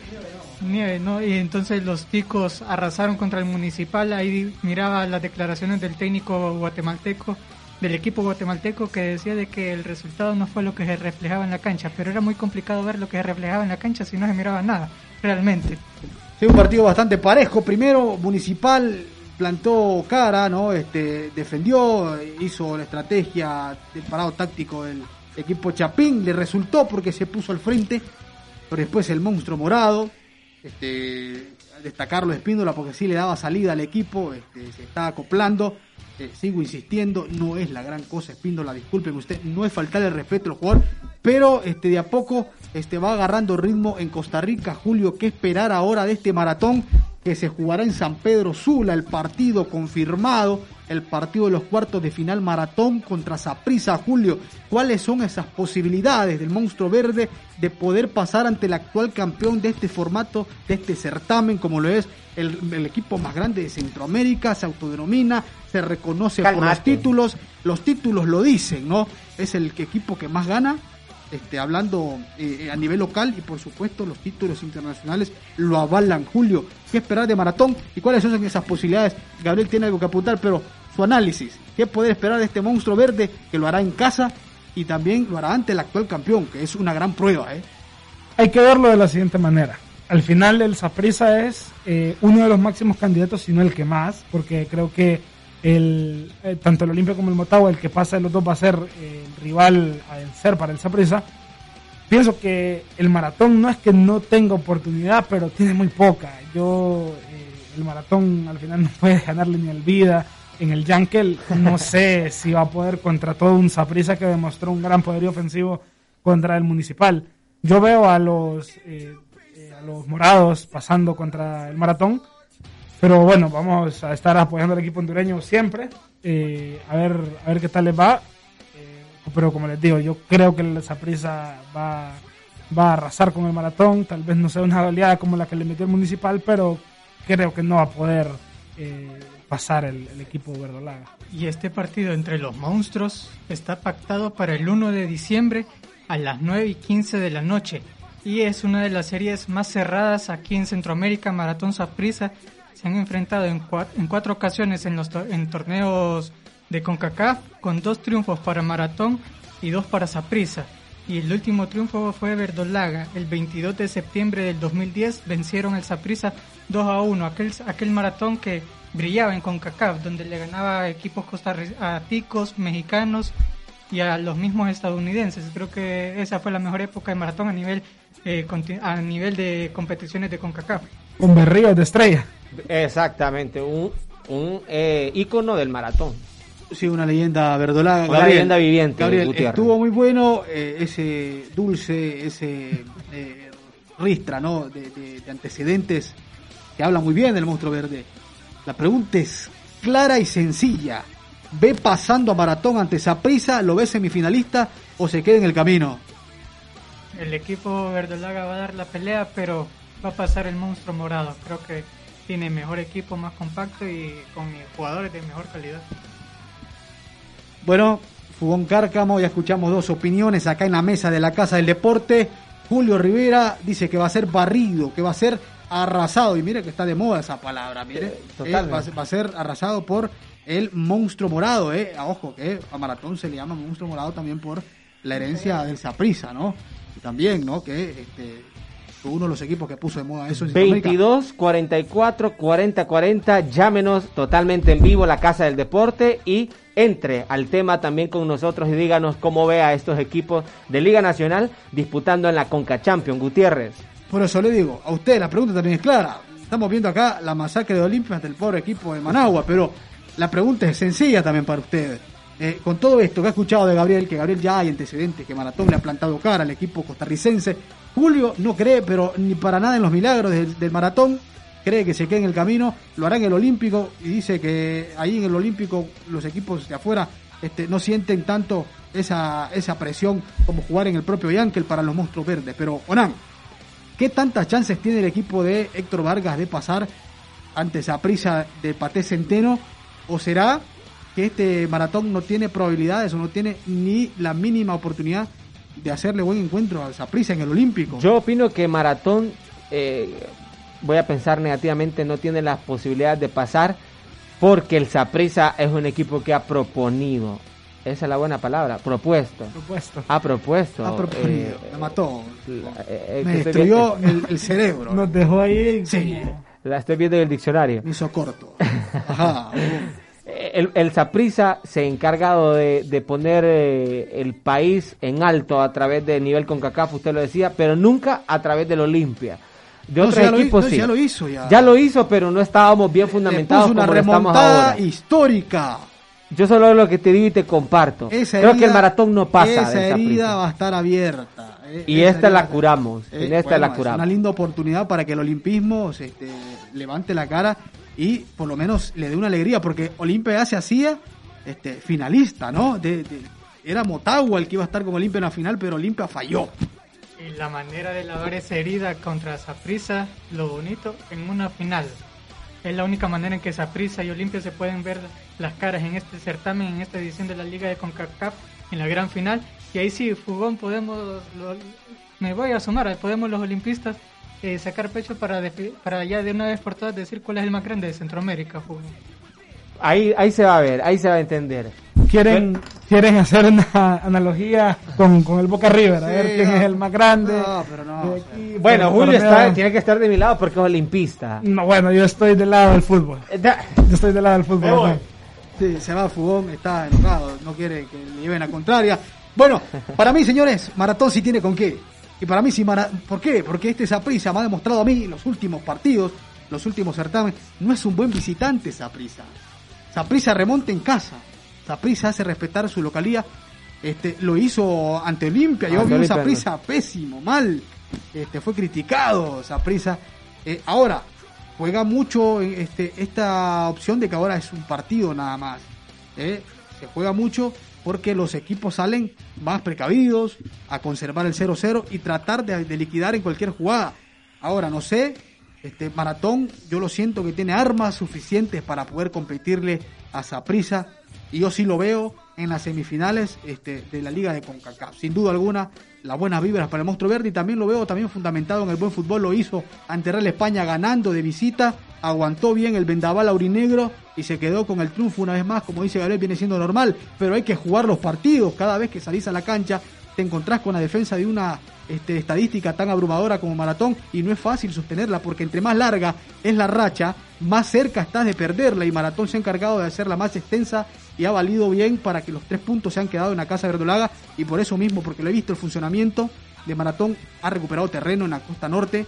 Nieve, ¿no? Y entonces los chicos arrasaron contra el municipal. Ahí miraba las declaraciones del técnico guatemalteco, del equipo guatemalteco, que decía de que el resultado no fue lo que se reflejaba en la cancha. Pero era muy complicado ver lo que se reflejaba en la cancha si no se miraba nada, realmente. Sí, un partido bastante parejo. Primero, Municipal plantó cara, ¿no? Este, defendió, hizo la estrategia del parado táctico del equipo Chapín. Le resultó porque se puso al frente. Pero después el monstruo morado, este, destacarlo Espíndola porque sí le daba salida al equipo, este, se está acoplando. Eh, sigo insistiendo, no es la gran cosa Espíndola, disculpen usted, no es faltarle el respeto al jugador, pero este de a poco este va agarrando ritmo en Costa Rica, Julio, ¿qué esperar ahora de este maratón que se jugará en San Pedro Sula, el partido confirmado, el partido de los cuartos de final maratón contra Saprissa, Julio? ¿Cuáles son esas posibilidades del monstruo verde de poder pasar ante el actual campeón de este formato, de este certamen, como lo es el, el equipo más grande de Centroamérica, se autodenomina, se reconoce por los Calmate. títulos, los títulos lo dicen, ¿no? Es el equipo que más gana este, hablando eh, a nivel local y por supuesto los títulos internacionales lo avalan. Julio, ¿qué esperar de Maratón y cuáles son esas posibilidades? Gabriel tiene algo que apuntar, pero su análisis, ¿qué poder esperar de este monstruo verde que lo hará en casa y también lo hará ante el actual campeón, que es una gran prueba? ¿eh? Hay que verlo de la siguiente manera. Al final el Saprissa es eh, uno de los máximos candidatos, si no el que más, porque creo que el, eh, tanto el Olimpia como el Motagua, el que pasa de los dos va a ser eh, el rival a vencer para el Saprissa. Pienso que el maratón no es que no tenga oportunidad, pero tiene muy poca. Yo, el maratón al final no puede ganarle ni el vida. En el Yankel no sé si va a poder contra todo un Saprissa que demostró un gran poderío ofensivo contra el Municipal. Yo veo a los, eh, a los morados pasando contra el maratón pero bueno, vamos a estar apoyando al equipo hondureño siempre. Eh, a ver a ver qué tal les va. Eh, pero como les digo, yo creo que el Saprissa va, va a arrasar con el maratón. Tal vez no sea una goleada como la que le metió el municipal, pero creo que no va a poder eh, pasar el, el, equipo verdolaga. Y este partido entre los monstruos está pactado para el 1 de diciembre a las 9 y 15 de la noche. Y es una de las series más cerradas aquí en Centroamérica, Maratón Saprissa han enfrentado en cuatro, en cuatro ocasiones en los en torneos de CONCACAF con dos triunfos para Maratón y dos para Saprissa. Y el último triunfo fue Verdolaga. El 22 de septiembre del 2010 vencieron el Saprissa 2 a 1. Aquel, aquel maratón que brillaba en CONCACAF, donde le ganaba a equipos costarricenses, mexicanos y a los mismos estadounidenses. Creo que esa fue la mejor época de maratón a nivel, eh, a nivel de competiciones de CONCACAF. Un berrío de estrella. Exactamente, un, un eh, ícono del maratón. Sí, una leyenda verdolaga. Una Gabriel, leyenda viviente. Gabriel, estuvo muy bueno eh, ese dulce, ese eh, ristra, ¿no? De, de, de, antecedentes que habla muy bien del monstruo verde. La pregunta es clara y sencilla. ¿Ve pasando a maratón ante Saprisa? ¿Lo ve semifinalista o se queda en el camino? El equipo verdolaga va a dar la pelea, pero va a pasar el monstruo morado. Creo que tiene mejor equipo, más compacto y con jugadores de mejor calidad. Bueno, Fugón Cárcamo, ya escuchamos dos opiniones acá en la mesa de la Casa del Deporte. Julio Rivera dice que va a ser barrido, que va a ser arrasado. Y mire que está de moda esa palabra, mire. Eh, eh, va, va, a ser arrasado por el monstruo morado, eh. Ojo, que a Maratón se le llama monstruo morado también por la herencia del Saprisa, ¿no? Y también, ¿no? Que este, uno de los equipos que puso de moda eso. 22 44 40 40, llámenos totalmente en vivo la Casa del Deporte y entre al tema también con nosotros y díganos cómo ve a estos equipos de Liga Nacional disputando en la Conca Champions, Gutiérrez. Por eso le digo, a usted la pregunta también es clara. Estamos viendo acá la masacre de Olimpia ante el pobre equipo de Managua, pero la pregunta es sencilla también para ustedes. Eh, con todo esto que ha escuchado de Gabriel, que Gabriel ya hay antecedentes, que Maratón le ha plantado cara al equipo costarricense, Julio no cree, pero ni para nada en los milagros del, maratón, cree que se quede en el camino, lo hará en el Olímpico y dice que ahí en el Olímpico los equipos de afuera este, no sienten tanto esa, esa presión como jugar en el propio Yankel para los monstruos verdes. Pero, Onan, ¿qué tantas chances tiene el equipo de Héctor Vargas de pasar ante esa prisa de Paté Centeno? ¿O será que este maratón no tiene probabilidades o no tiene ni la mínima oportunidad de hacerle buen encuentro a Saprissa en el Olímpico. Yo opino que Maratón, eh, voy a pensar negativamente, no tiene las posibilidades de pasar porque el Saprissa es un equipo que ha proponido. Esa es la buena palabra, propuesto. Propuesto. Ha propuesto. Ha proponido. Eh, la mató. Eh, Me destruyó el, el, cerebro. Nos dejó ahí. Sí. La estoy viendo en el diccionario. Me hizo corto. Ajá el, el Saprissa se ha encargado de, de poner eh, el país en alto a través del nivel CONCACAF, usted lo decía, pero nunca a través del Olimpia. De no, otros equipos sí. ya lo hizo ya. Ya lo hizo, pero no estábamos bien fundamentados una como estamos remontada ahora. histórica. Yo solo lo que te digo y te comparto. Esa Creo herida, que el maratón no pasa. Esa herida va a estar abierta. eh, Y esta la curamos. Eh, en esta bueno, la es curamos. una linda oportunidad para que el olimpismo se, este, levante la cara y por lo menos le dé una alegría, porque Olimpia se hacía este, finalista, ¿no? Era Motagua el que iba a estar con Olimpia en la final, pero Olimpia falló. Y la manera de lavar esa herida contra Saprissa, lo bonito, en una final. Es la única manera en que Saprissa y Olimpia se pueden ver las caras en este certamen, en esta edición de la Liga de CONCACAF, en la gran final. Y ahí sí, Fugón, podemos, me voy a sumar, podemos los olimpistas eh, sacar pecho para, para ya de una vez por todas decir cuál es el más grande de Centroamérica, Fugón. Ahí, ahí se va a ver, ahí se va a entender. Quieren, quieren hacer una analogía con, con el Boca River, a ver quién no. es el más grande. No, pero no. aquí, Bueno, Julio está, tiene que estar de mi lado porque es olimpista. No, bueno, yo estoy del lado del fútbol. Eh, Yo estoy del lado del fútbol. Sí, se va Fugón, está enojado, no quiere que le lleven la contraria. Bueno, para mí, señores, Maratón sí tiene con qué. Y para mí sí, Mara- ¿por qué? Porque este Saprisa me ha demostrado a mí en los últimos partidos, los últimos certámenes, no es un buen visitante Saprisa. Saprisa remonta en casa. Saprisa hace respetar su localía. Este, lo hizo ante Olimpia. Un Olimpia, Saprisa pésimo, mal. Este, fue criticado Saprisa. ahora, juega mucho eh, este, esta opción de que ahora es un partido nada más. ¿eh? Se juega mucho porque los equipos salen más precavidos a conservar el 0-0 y tratar de, liquidar en cualquier jugada. Ahora, no sé, este Maratón, yo lo siento que tiene armas suficientes para poder competirle a Saprisa y yo sí lo veo en las semifinales este, de la Liga de CONCACAF. Sin duda alguna, las buenas vibras para el Monstruo Verde y también lo veo también fundamentado en el buen fútbol. Lo hizo ante Real España ganando de visita, aguantó bien el vendaval aurinegro y se quedó con el triunfo una vez más. Como dice Gabriel, viene siendo normal, pero hay que jugar los partidos. Cada vez que salís a la cancha, te encontrás con la defensa de una este, estadística tan abrumadora como maratón y no es fácil sostenerla porque entre más larga es la racha, más cerca estás de perderla y maratón se ha encargado de hacerla más extensa y ha valido bien para que los tres puntos se han quedado en la casa verdolaga y por eso mismo, porque lo he visto el funcionamiento de maratón, ha recuperado terreno en la costa norte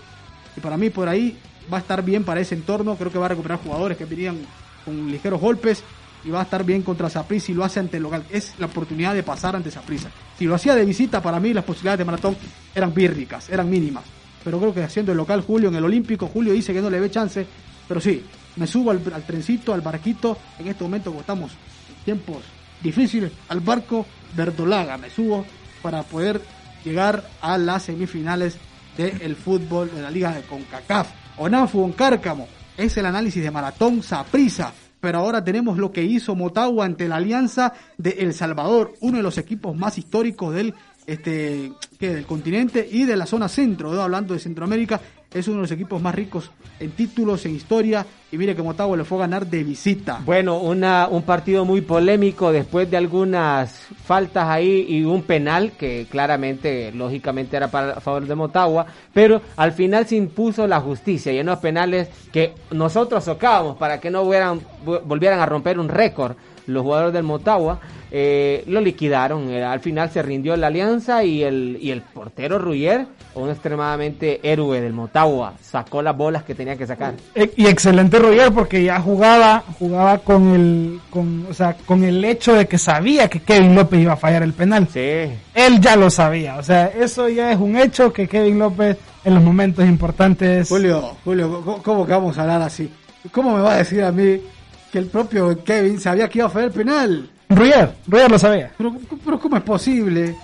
y para mí por ahí va a estar bien para ese entorno, creo que va a recuperar jugadores que venían con ligeros golpes y va a estar bien contra Saprissa y lo hace ante el local. Es la oportunidad de pasar ante Saprissa. Si lo hacía de visita, para mí las posibilidades de maratón eran bírricas, eran mínimas. Pero creo que haciendo el local Julio en el Olímpico, Julio dice que no le ve chance. Pero sí, me subo al trencito, al barquito, en este momento como estamos en tiempos difíciles, al barco Verdolaga me subo para poder llegar a las semifinales del fútbol de la Liga de CONCACAF. Onafu Oncárcamo, es el análisis de Maratón Saprisa pero ahora tenemos lo que hizo Motagua ante la Alianza de El Salvador, uno de los equipos más históricos del este del continente y de la zona centro, hablando de Centroamérica, es uno de los equipos más ricos en títulos, en historia, y mire que Motagua le fue a ganar de visita. Bueno, una, un partido muy polémico después de algunas faltas ahí y un penal que claramente, lógicamente era para a favor de Motagua, pero al final se impuso la justicia y en los penales que nosotros socábamos para que no hubieran, volvieran a romper un récord los jugadores del Motagua, eh, lo liquidaron. Eh, al final se rindió la alianza y el, y el portero Ruyer, un extremadamente héroe del Motagua, sacó las bolas que tenía que sacar. E- Y excelente Roger porque ya jugaba, jugaba con el, con, o sea, con el hecho de que sabía que Kevin López iba a fallar el penal. Sí. Él ya lo sabía, o sea, eso ya es un hecho que Kevin López en los momentos importantes. Julio, Julio, ¿cómo, cómo que vamos a hablar así? ¿Cómo me va a decir a mí que el propio Kevin sabía que iba a fallar el penal? Roger, Roger lo sabía. Pero, pero ¿cómo es posible?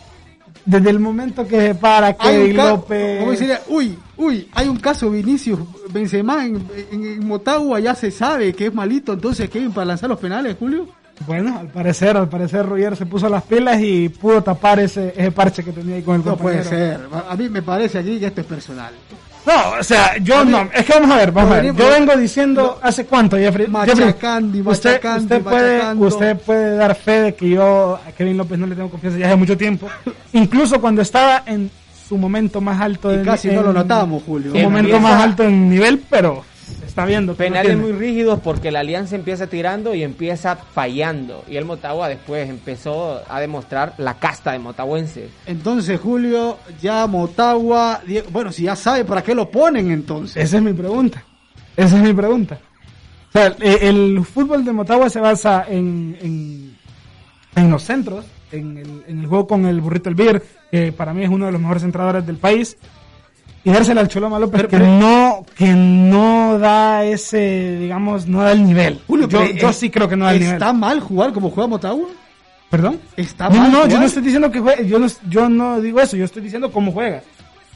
Desde el momento que se para Kevin López. ¿Cómo diría? Uy, uy, hay un caso Vinicius Benzema en, en, en Motagua, ya se sabe que es malito, entonces Kevin para lanzar los penales, Julio. Bueno, al parecer, al parecer Roger se puso las pilas y pudo tapar ese, ese parche que tenía ahí con el No puede compañero. ser. A mí me parece aquí que esto es personal. No, o sea, yo no, es que vamos a ver, vamos a ver. Yo vengo diciendo hace cuánto, Jeffrey. Machacandi, Jeffrey, usted, machacandi, usted puede, machacando. usted puede dar fe de que yo a Kevin López no le tengo confianza ya hace mucho tiempo. Incluso cuando estaba en su momento más alto Y de casi no lo notamos, Julio. Su momento Empieza- más alto en nivel, pero está viendo. no Penales muy rígidos porque la alianza empieza tirando y empieza fallando. Y el Motagua después empezó a demostrar la casta de motahuenses. Entonces, Julio, ya Motagua, bueno, si ya sabe para qué lo ponen entonces. Esa es mi pregunta. Esa es mi pregunta. O sea, el fútbol de Motagua se basa en, en, en los centros, en el, en el juego con el burrito Elvir, que para mí es uno de los mejores centradores del país, y dársela al Choloma López, que no que no da ese, digamos, no da el nivel. Julio, yo, pero, yo sí creo que no da el nivel. ¿Está mal jugar como juega Motagua? ¿Perdón? ¿Está No, mal no, yo jugar? no estoy diciendo que juegue, yo no, yo no digo eso, yo estoy diciendo cómo juega.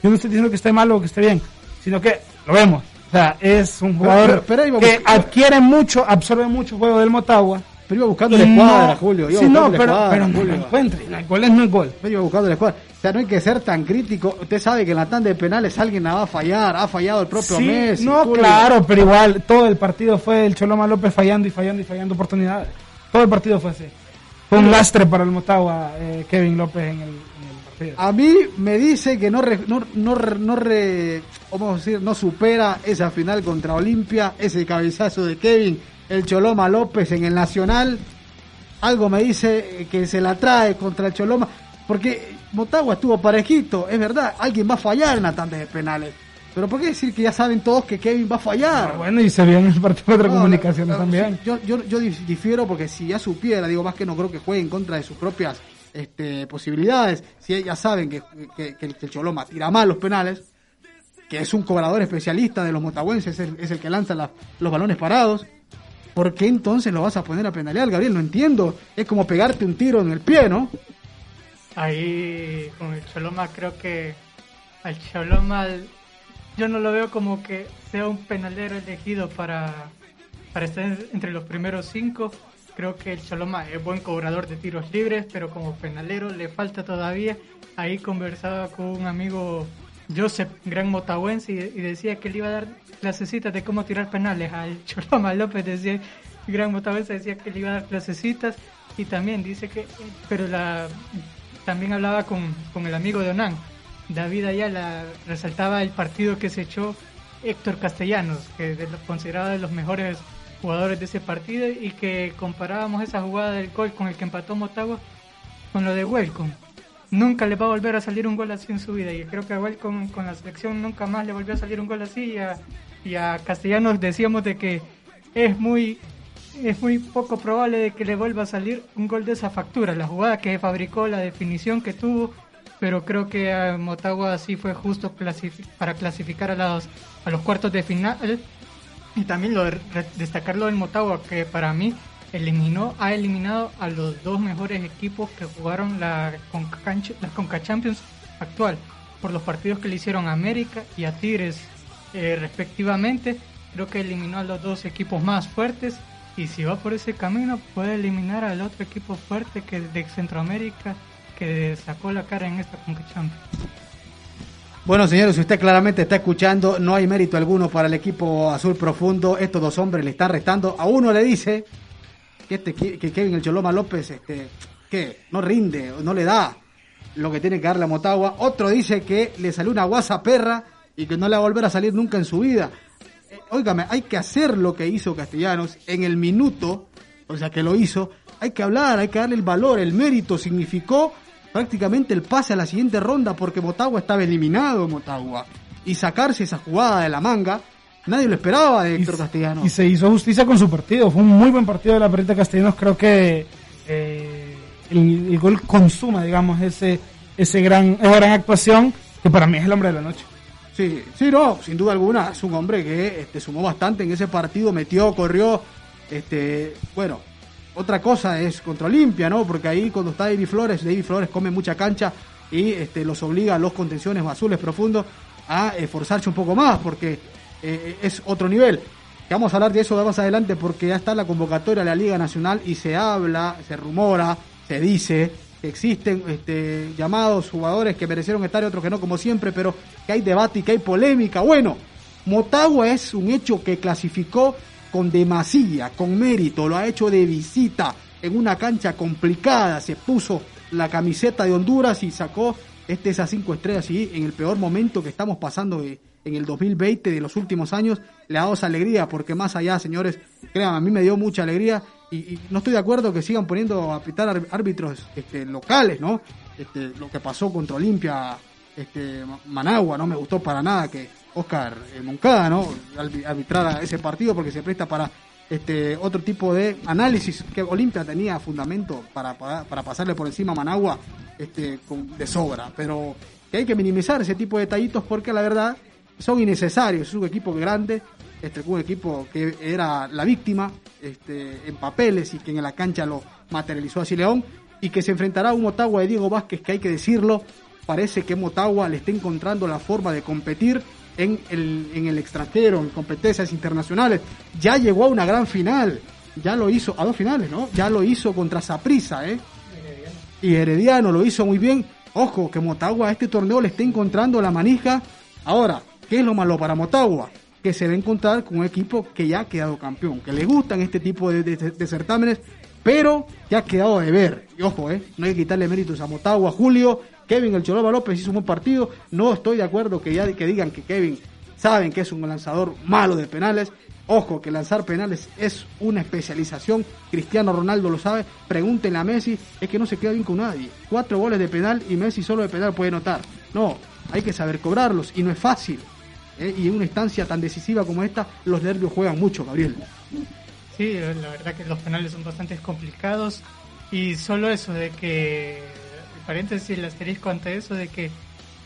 Yo no estoy diciendo que esté mal o que esté bien, sino que lo vemos. O sea, es un jugador pero- pero ahí que adquiere mucho, absorbe mucho juego del Motagua Pero iba buscando la escuadra, no- Julio. Iba sí, no, la pero, escuadra, pero no Julio. no, El gol es no es gol. Pero iba buscando la escuadra. O sea, no hay que ser tan crítico. Usted sabe que en la tanda de penales alguien la va a fallar. Ha fallado el propio Sí, Messi. no, claro, pero igual todo el partido fue el Choloma López fallando y fallando y fallando oportunidades. Todo el partido fue así. Fue un lastre para el Motagua, eh, Kevin López en el, en el partido. A mí me dice que no re- no, no, re- no re- vamos a decir, no supera esa final contra Olimpia, ese cabezazo de Kevin, el Choloma López en el Nacional. Algo me dice que se la trae contra el Choloma, porque Motagua estuvo parejito, es verdad, alguien va a fallar en la tanda de penales. Pero ¿por qué decir que ya saben todos que Kevin va a fallar? Ah, bueno, y se vio en el partido No, comunicaciones no, también. Yo, yo, yo dif- difiero porque si ya supiera, digo más que no creo que juegue en contra de sus propias este, posibilidades. Si ya saben que, que- que el, que el Choloma tira mal los penales, que es un cobrador especialista de los motagüenses, es el, es el que lanza la- los balones parados. ¿Por qué entonces lo vas a poner a penalear, Gabriel? No entiendo. Es como pegarte un tiro en el pie, ¿no? Ahí con el Choloma creo que al Choloma yo no lo veo como que sea un penalero elegido para, para estar en- entre los primeros cinco. Creo que el Choloma es buen cobrador de tiros libres, pero como penalero le falta todavía. Ahí conversaba con un amigo Joseph, gran motahuense, y decía que le iba a dar clasecitas de cómo tirar penales al Choloma López, decía, gran motahuense decía que le iba a dar clasecitas y también dice que, pero la también hablaba con, con el amigo de Onan, David Ayala, resaltaba el partido que se echó Héctor Castellanos, que es de los- de los mejores jugadores de ese partido, y que comparábamos esa jugada del gol con el que empató Motagua con lo de Welcome. Nunca le va a volver a salir un gol así en su vida, y creo que a Welcome con la selección nunca más le volvió a salir un gol así, y a, y a Castellanos decíamos de que es muy es muy poco probable de que le vuelva a salir un gol de esa factura. La jugada que fabricó, la definición que tuvo, pero creo que a Motagua sí fue justo clasifi- para clasificar a los, a los cuartos de final. Y también lo de re- destacar lo del Motagua, que para mí eliminó, ha eliminado a los dos mejores equipos que jugaron la Conca, la Conca Champions actual, por los partidos que le hicieron a América y a Tigres eh, respectivamente. Creo que eliminó a los dos equipos más fuertes y si va por ese camino puede eliminar al otro equipo fuerte que de Centroamérica que sacó la cara en esta Conca. Bueno, señores, si usted claramente está escuchando, no hay mérito alguno para el equipo azul profundo. Estos dos hombres le están restando. A uno le dice que, este, que Kevin el Choloma López este, que no rinde, no le da lo que tiene que darle a Motagua. Otro dice que le salió una guasa perra y que no le va a volver a salir nunca en su vida. Óigame, hay que hacer lo que hizo Castellanos en el minuto, o sea que lo hizo. Hay que hablar, hay que darle el valor, el mérito. Significó prácticamente el pase a la siguiente ronda porque Motagua estaba eliminado, Motagua. Y sacarse esa jugada de la manga, nadie lo esperaba de Héctor Castellanos. Y se hizo justicia con su partido. Fue un muy buen partido de la Perita Castellanos. Creo que eh, el, el gol consuma, digamos, ese, ese gran, esa gran actuación que para mí es el hombre de la noche. Sí, sí, no, sin duda alguna, es un hombre que este, sumó bastante en ese partido, metió, corrió, este, bueno, otra cosa es contra Olimpia, ¿no? Porque ahí cuando está David Flores, David Flores come mucha cancha y este, los obliga a los contenciones azules profundos a esforzarse un poco más, porque eh, es otro nivel. Vamos a hablar de eso más adelante porque ya está la convocatoria de la Liga Nacional y se habla, se rumora, se dice existen este, llamados jugadores que merecieron estar y otros que no, como siempre, pero que hay debate y que hay polémica. Bueno, Motagua es un hecho que clasificó con demasía, con mérito, lo ha hecho de visita en una cancha complicada, se puso la camiseta de Honduras y sacó este, esas cinco estrellas y en el peor momento que estamos pasando en el 2020 de los últimos años, le ha dado esa alegría, porque más allá, señores, créanme, a mí me dio mucha alegría y, no estoy de acuerdo que sigan poniendo a pitar ar- árbitros este, locales, ¿no? Este, lo que pasó contra Olimpia, este, Ma- Managua, no me gustó para nada que Oscar eh, Moncada, ¿no? Arbi- Arbitrara ese partido porque se presta para este otro tipo de análisis que Olimpia tenía fundamento para, para, para pasarle por encima a Managua este, con- de sobra, pero que hay que minimizar ese tipo de detallitos porque la verdad son innecesarios. Es un equipo grande, este, un equipo que era la víctima este, en papeles y que en la cancha lo materializó así León y que se enfrentará a un Motagua de Diego Vázquez que hay que decirlo, parece que Motagua le está encontrando la forma de competir en el, extranjero, en competencias internacionales. Ya llegó a una gran final. ya lo hizo a dos finales, ¿no? Ya lo hizo contra Saprissa, ¿eh? Y Herediano lo hizo muy bien. Ojo, que Motagua a este torneo le está encontrando la manija. Ahora, ¿qué es lo malo para Motagua? Que se va a encontrar con un equipo que ya ha quedado campeón, que le gustan este tipo de, certámenes, pero ya ha quedado de ver. Y ojo, ¿eh? No hay que quitarle méritos a Motagua, Julio. Kevin El Choloba López hizo un buen partido. No estoy de acuerdo que ya que digan que Kevin saben que es un lanzador malo de penales. Ojo, que lanzar penales es una especialización. Cristiano Ronaldo lo sabe. Pregúntenle a Messi, es que no se queda bien con nadie. Cuatro goles de penal y Messi solo de penal puede notar. No, hay que saber cobrarlos y no es fácil. ¿Eh? Y en una instancia tan decisiva como esta, los nervios juegan mucho, Gabriel. Sí, la verdad que los penales son bastante complicados y solo eso de que, el paréntesis, el asterisco ante eso de que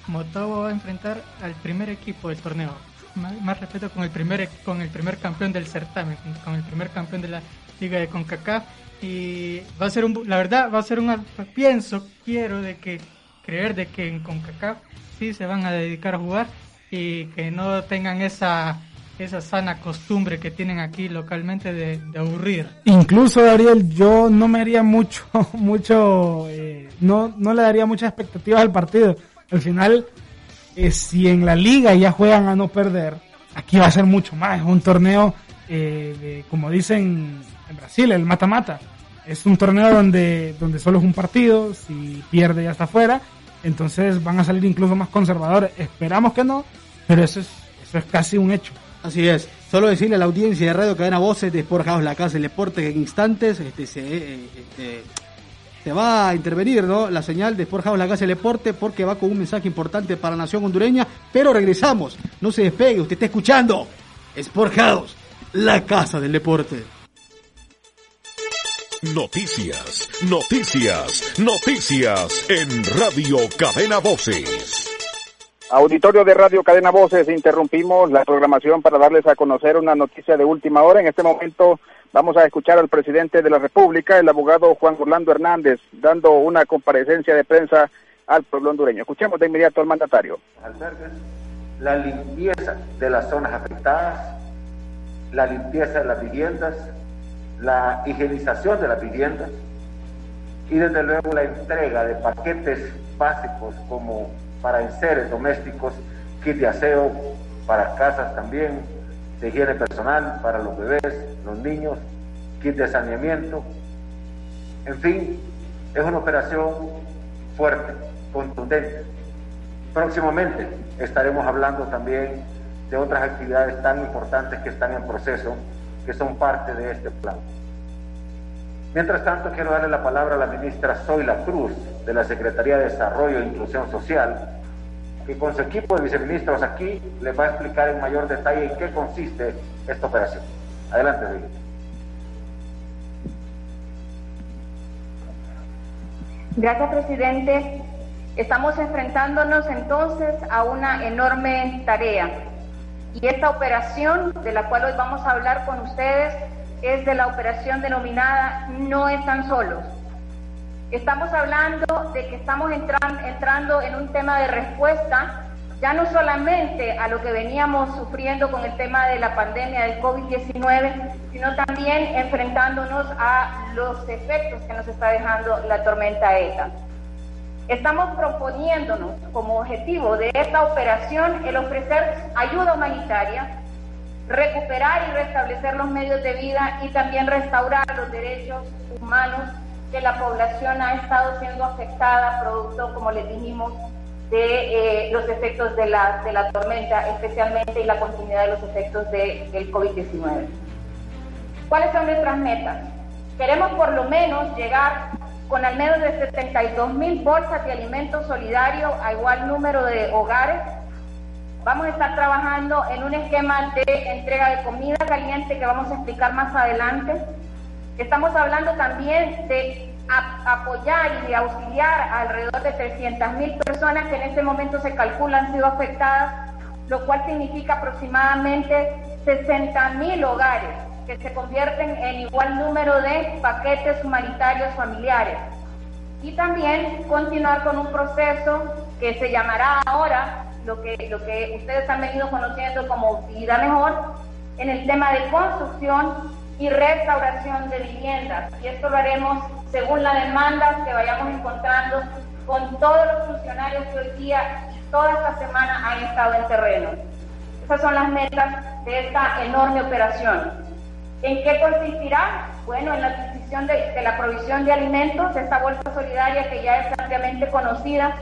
Motagua va a enfrentar al primer equipo del torneo. Más, más respeto con el primer con el primer campeón del certamen, con el primer campeón de la Liga de CONCACAF y va a ser un la verdad va a ser un pienso quiero de que creer de que en CONCACAF sí se van a dedicar a jugar y que no tengan esa esa sana costumbre que tienen aquí localmente de, aburrir. Incluso, Gabriel, yo no me haría mucho, mucho, eh, no, no le daría muchas expectativas al partido. Al final, eh, si en la liga ya juegan a no perder, aquí va a ser mucho más. Es un torneo, eh, de, como dicen en Brasil, el mata-mata. Es un torneo donde, donde solo es un partido, si pierde ya está fuera. Entonces van a salir incluso más conservadores. Esperamos que no, pero eso es, eso es casi un hecho. Así es. Solo decirle a la audiencia de Radio Cadena Voces de Sport la casa del deporte, que en instantes este, se, eh, este, se va a intervenir ¿no? la señal de Sport la casa del deporte, porque va con un mensaje importante para la nación hondureña. Pero regresamos. No se despegue. Usted está escuchando Sport la casa del deporte. Noticias, noticias, noticias en Radio Cadena Voces. Auditorio de Radio Cadena Voces, interrumpimos la programación para darles a conocer una noticia de última hora. En este momento vamos a escuchar al presidente de la República, el abogado Juan Orlando Hernández, dando una comparecencia de prensa al pueblo hondureño. Escuchemos de inmediato al mandatario. Albergues, la limpieza de las zonas afectadas, la limpieza de las viviendas, la higienización de las viviendas y desde luego la entrega de paquetes básicos como para enseres domésticos, kit de aseo para casas también, de higiene personal para los bebés, los niños, kit de saneamiento. En fin, es una operación fuerte, contundente. Próximamente estaremos hablando también de otras actividades tan importantes que están en proceso, que son parte de este plan. Mientras tanto, quiero darle la palabra a la ministra Zoila Cruz, de la Secretaría de Desarrollo e Inclusión Social, que con su equipo de viceministros aquí les va a explicar en mayor detalle en qué consiste esta operación. Adelante, Zoila. Gracias, presidente. Estamos enfrentándonos entonces a una enorme tarea. Y esta operación de la cual hoy vamos a hablar con ustedes es de la operación denominada No están solos. Estamos hablando de que estamos entran, entrando en un tema de respuesta, ya no solamente a lo que veníamos sufriendo con el tema de la pandemia del COVID-19, sino también enfrentándonos a los efectos que nos está dejando la tormenta ETA. Estamos proponiéndonos como objetivo de esta operación el ofrecer ayuda humanitaria, recuperar y restablecer los medios de vida y también restaurar los derechos humanos que la población ha estado siendo afectada producto, como les dijimos, de eh, los efectos de la, de la tormenta, especialmente y la continuidad de los efectos de, del COVID-19. ¿Cuáles son nuestras metas? Queremos por lo menos llegar con al menos de 72 mil bolsas de alimentos solidarios a igual número de hogares. Vamos a estar trabajando en un esquema de entrega de comida caliente que vamos a explicar más adelante. Estamos hablando también de apoyar y de auxiliar a alrededor de 300 mil personas que en este momento se calculan han sido afectadas, lo cual significa aproximadamente 60 mil hogares que se convierten en igual número de paquetes humanitarios familiares. Y también continuar con un proceso que se llamará ahora, lo que, lo que ustedes han venido conociendo como Vida Mejor, en el tema de construcción y restauración de viviendas. Y esto lo haremos según la demanda que vayamos encontrando con todos los funcionarios que hoy día y toda esta semana han estado en terreno. Esas son las metas de esta enorme operación. ¿En qué consistirá? Bueno, en la adquisición de, la provisión de alimentos, esta bolsa solidaria que ya es ampliamente conocida,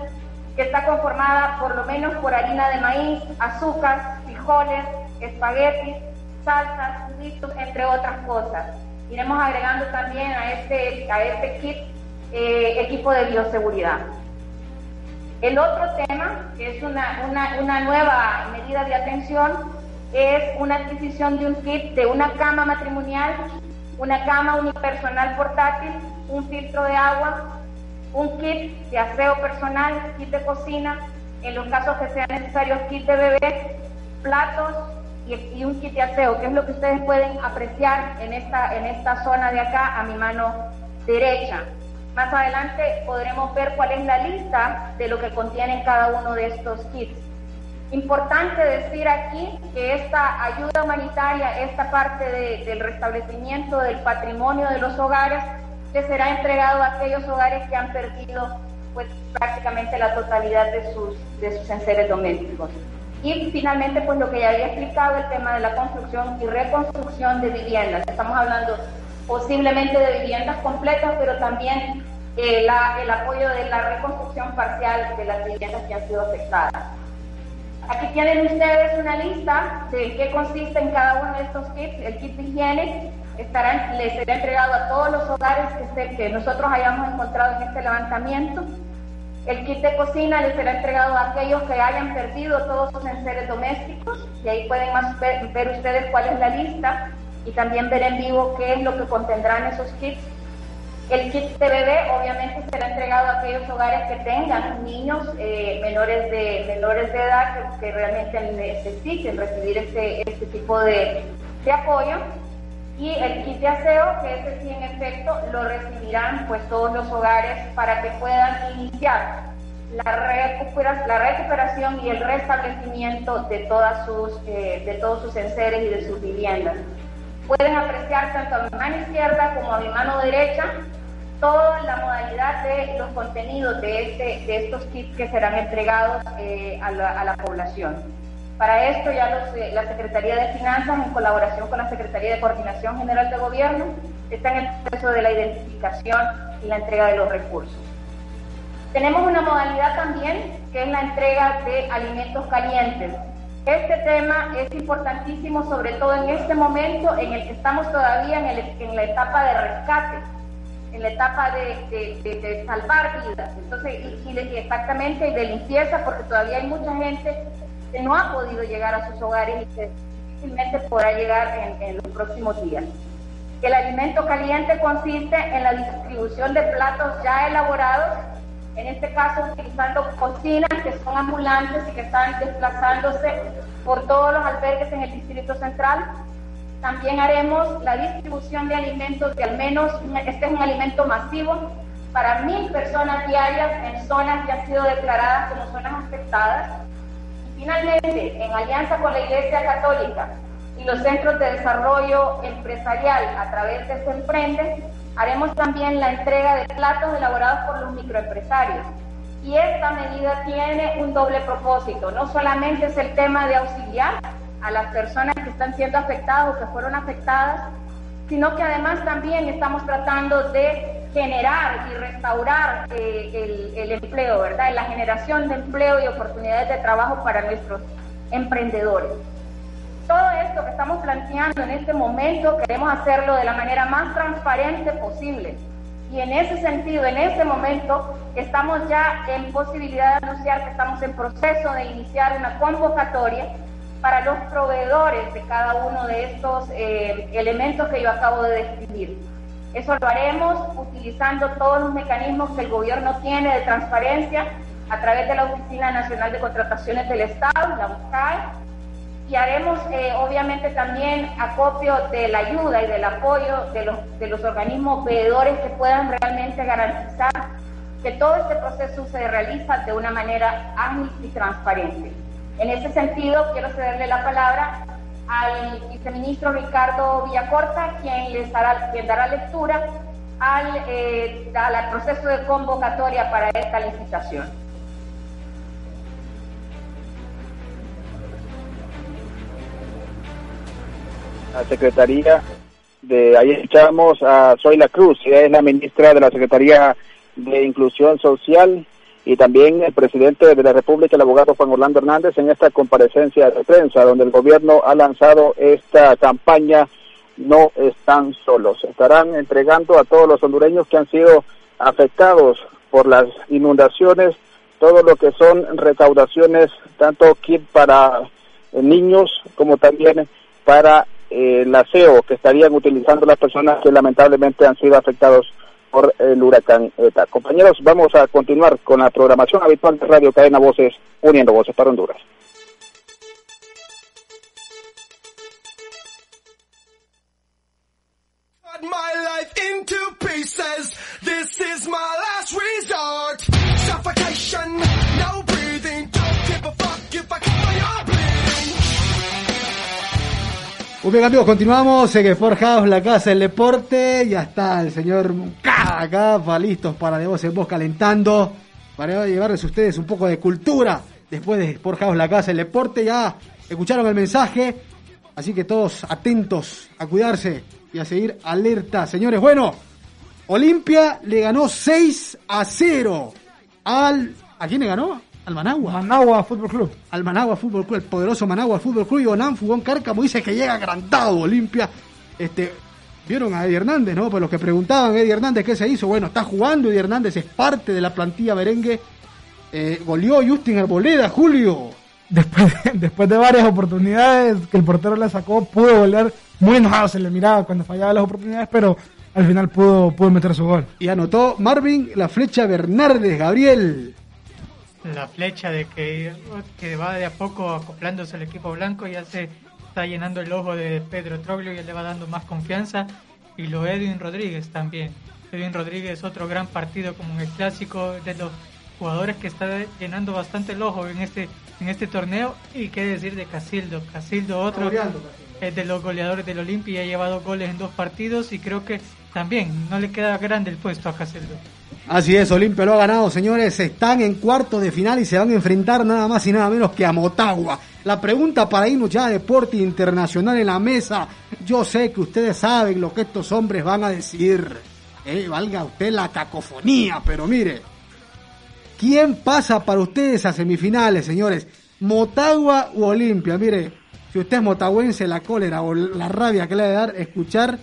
que está conformada por lo menos por harina de maíz, azúcar, frijoles, espaguetis, salsas, juguitos, entre otras cosas. Iremos agregando también a este, a este kit eh, equipo de bioseguridad. El otro tema, que es una, una nueva medida de atención, es una adquisición de un kit de una cama matrimonial, una cama unipersonal portátil, un filtro de agua, un kit de aseo personal, kit de cocina, en los casos que sean necesarios, kit de bebé, platos y, y, un kit de aseo, que es lo que ustedes pueden apreciar en esta, en esta zona de acá a mi mano derecha. Más adelante podremos ver cuál es la lista de lo que contienen cada uno de estos kits. Importante decir aquí que esta ayuda humanitaria, esta parte de, del restablecimiento del patrimonio de los hogares, que será entregado a aquellos hogares que han perdido pues prácticamente la totalidad de sus, de sus enseres domésticos. Y finalmente, pues lo que ya había explicado, el tema de la construcción y reconstrucción de viviendas. Estamos hablando posiblemente de viviendas completas, pero también eh, el apoyo de la reconstrucción parcial de las viviendas que han sido afectadas. Aquí tienen ustedes una lista de qué consiste en cada uno de estos kits. El kit de higiene estará, les será entregado a todos los hogares que, nosotros hayamos encontrado en este levantamiento. El kit de cocina les será entregado a aquellos que hayan perdido todos sus enseres domésticos y ahí pueden más ver, ver ustedes cuál es la lista y también ver en vivo qué es lo que contendrán esos kits. El kit de bebé obviamente será entregado a aquellos hogares que tengan niños eh, menores, de, menores de edad que, que, realmente necesiten recibir este, este tipo de, de apoyo. Y el kit de aseo, que ese sí en efecto lo recibirán pues todos los hogares para que puedan iniciar la, recupera, la recuperación y el restablecimiento de, todas sus, eh, de todos sus enseres y de sus viviendas. Pueden apreciar tanto a mi mano izquierda como a mi mano derecha toda la modalidad de los contenidos de, este, de estos kits que serán entregados eh, a, la, a, la, población. Para esto ya los, eh, la Secretaría de Finanzas, en colaboración con la Secretaría de Coordinación General de Gobierno, está en el proceso de la identificación y la entrega de los recursos. Tenemos una modalidad también que es la entrega de alimentos calientes. Este tema es importantísimo, sobre todo en este momento en el que estamos todavía en, el, en la etapa de rescate en la etapa de, de, de, de salvar vidas, entonces, y, y, exactamente, de limpieza, porque todavía hay mucha gente que no ha podido llegar a sus hogares y que difícilmente podrá llegar en, en los próximos días. El alimento caliente consiste en la distribución de platos ya elaborados, en este caso utilizando cocinas que son ambulantes y que están desplazándose por todos los albergues en el Distrito Central, también haremos la distribución de alimentos de al menos, este es un alimento masivo, para mil personas diarias en zonas que han sido declaradas como zonas afectadas. Y finalmente, en alianza con la Iglesia Católica y los centros de desarrollo empresarial a través de este emprende, haremos también la entrega de platos elaborados por los microempresarios. Y esta medida tiene un doble propósito, no solamente es el tema de auxiliar a las personas están siendo afectadas o que fueron afectadas, sino que además también estamos tratando de generar y restaurar eh, el, el, empleo, ¿verdad? La generación de empleo y oportunidades de trabajo para nuestros emprendedores. Todo esto que estamos planteando en este momento queremos hacerlo de la manera más transparente posible. Y en ese sentido, en este momento, estamos ya en posibilidad de anunciar que estamos en proceso de iniciar una convocatoria para los proveedores de cada uno de estos eh, elementos que yo acabo de describir. Eso lo haremos utilizando todos los mecanismos que el gobierno tiene de transparencia a través de la Oficina Nacional de Contrataciones del Estado, la USCAE, y haremos eh, obviamente también acopio de la ayuda y del apoyo de los, de los organismos veedores que puedan realmente garantizar que todo este proceso se realiza de una manera ágil y transparente. En ese sentido, quiero cederle la palabra al viceministro Ricardo Villacorta, quien les dará, quien dará lectura al, eh, al proceso de convocatoria para esta licitación. La Secretaría de ahí escuchamos a Zoila Cruz, ella es la ministra de la Secretaría de Inclusión Social y también el presidente de la República, el abogado Juan Orlando Hernández, en esta comparecencia de prensa, donde el gobierno ha lanzado esta campaña No están solos. Estarán entregando a todos los hondureños que han sido afectados por las inundaciones todo lo que son recaudaciones, tanto para niños como también para eh, el aseo que estarían utilizando las personas que lamentablemente han sido afectados por el huracán ETA. Compañeros, vamos a continuar con la programación habitual de Radio Cadena Voces, uniendo voces para Honduras. Muy bien amigos, continuamos en Sport la casa del deporte. Ya está el señor K acá, listos para de voz en voz calentando, para llevarles a ustedes un poco de cultura. Después de Sport la casa del deporte, ya escucharon el mensaje. Así que todos atentos a cuidarse y a seguir alerta. Señores, bueno, Olimpia le ganó 6 a 0 al... ¿A quién le ganó? Al Managua. Managua Fútbol Club. Al Managua Fútbol Club, el poderoso Managua Fútbol Club. Y Onan Fugón Cárcamo dice que llega agrandado Olimpia. Este, Vieron a Eddie Hernández, ¿no? Por los que preguntaban, Eddie Hernández, ¿qué se hizo? Bueno, está jugando Eddie Hernández, es parte de la plantilla merengue. Eh, goleó Justin Arboleda, Julio. Después de, después de varias oportunidades que el portero le sacó, pudo golear. Muy enojado se le miraba cuando fallaba las oportunidades, pero al final pudo, pudo meter su gol. Y anotó Marvin la flecha Bernardes, Gabriel. La flecha de que, que va de a poco acoplándose al equipo blanco ya se está llenando el ojo de Pedro Troglio, ya le va dando más confianza. Y lo Edwin Rodríguez también. Edwin Rodríguez otro gran partido como en el clásico de los jugadores que está llenando bastante el ojo en este en este torneo y qué decir de Casildo Casildo otro es de los goleadores del Olimpia y ha llevado goles en dos partidos y creo que también no le queda grande el puesto a Casildo Así es, Olimpia lo ha ganado, señores. Están en cuarto de final y se van a enfrentar nada más y nada menos que a Motagua. La pregunta para irnos ya a Deporte Internacional en la mesa. Yo sé que ustedes saben lo que estos hombres van a decir. Eh, valga usted la cacofonía, pero mire. ¿Quién pasa para ustedes a semifinales, señores? ¿Motagua u Olimpia? Mire, si usted es motagüense, la cólera o la rabia que le ha de dar escuchar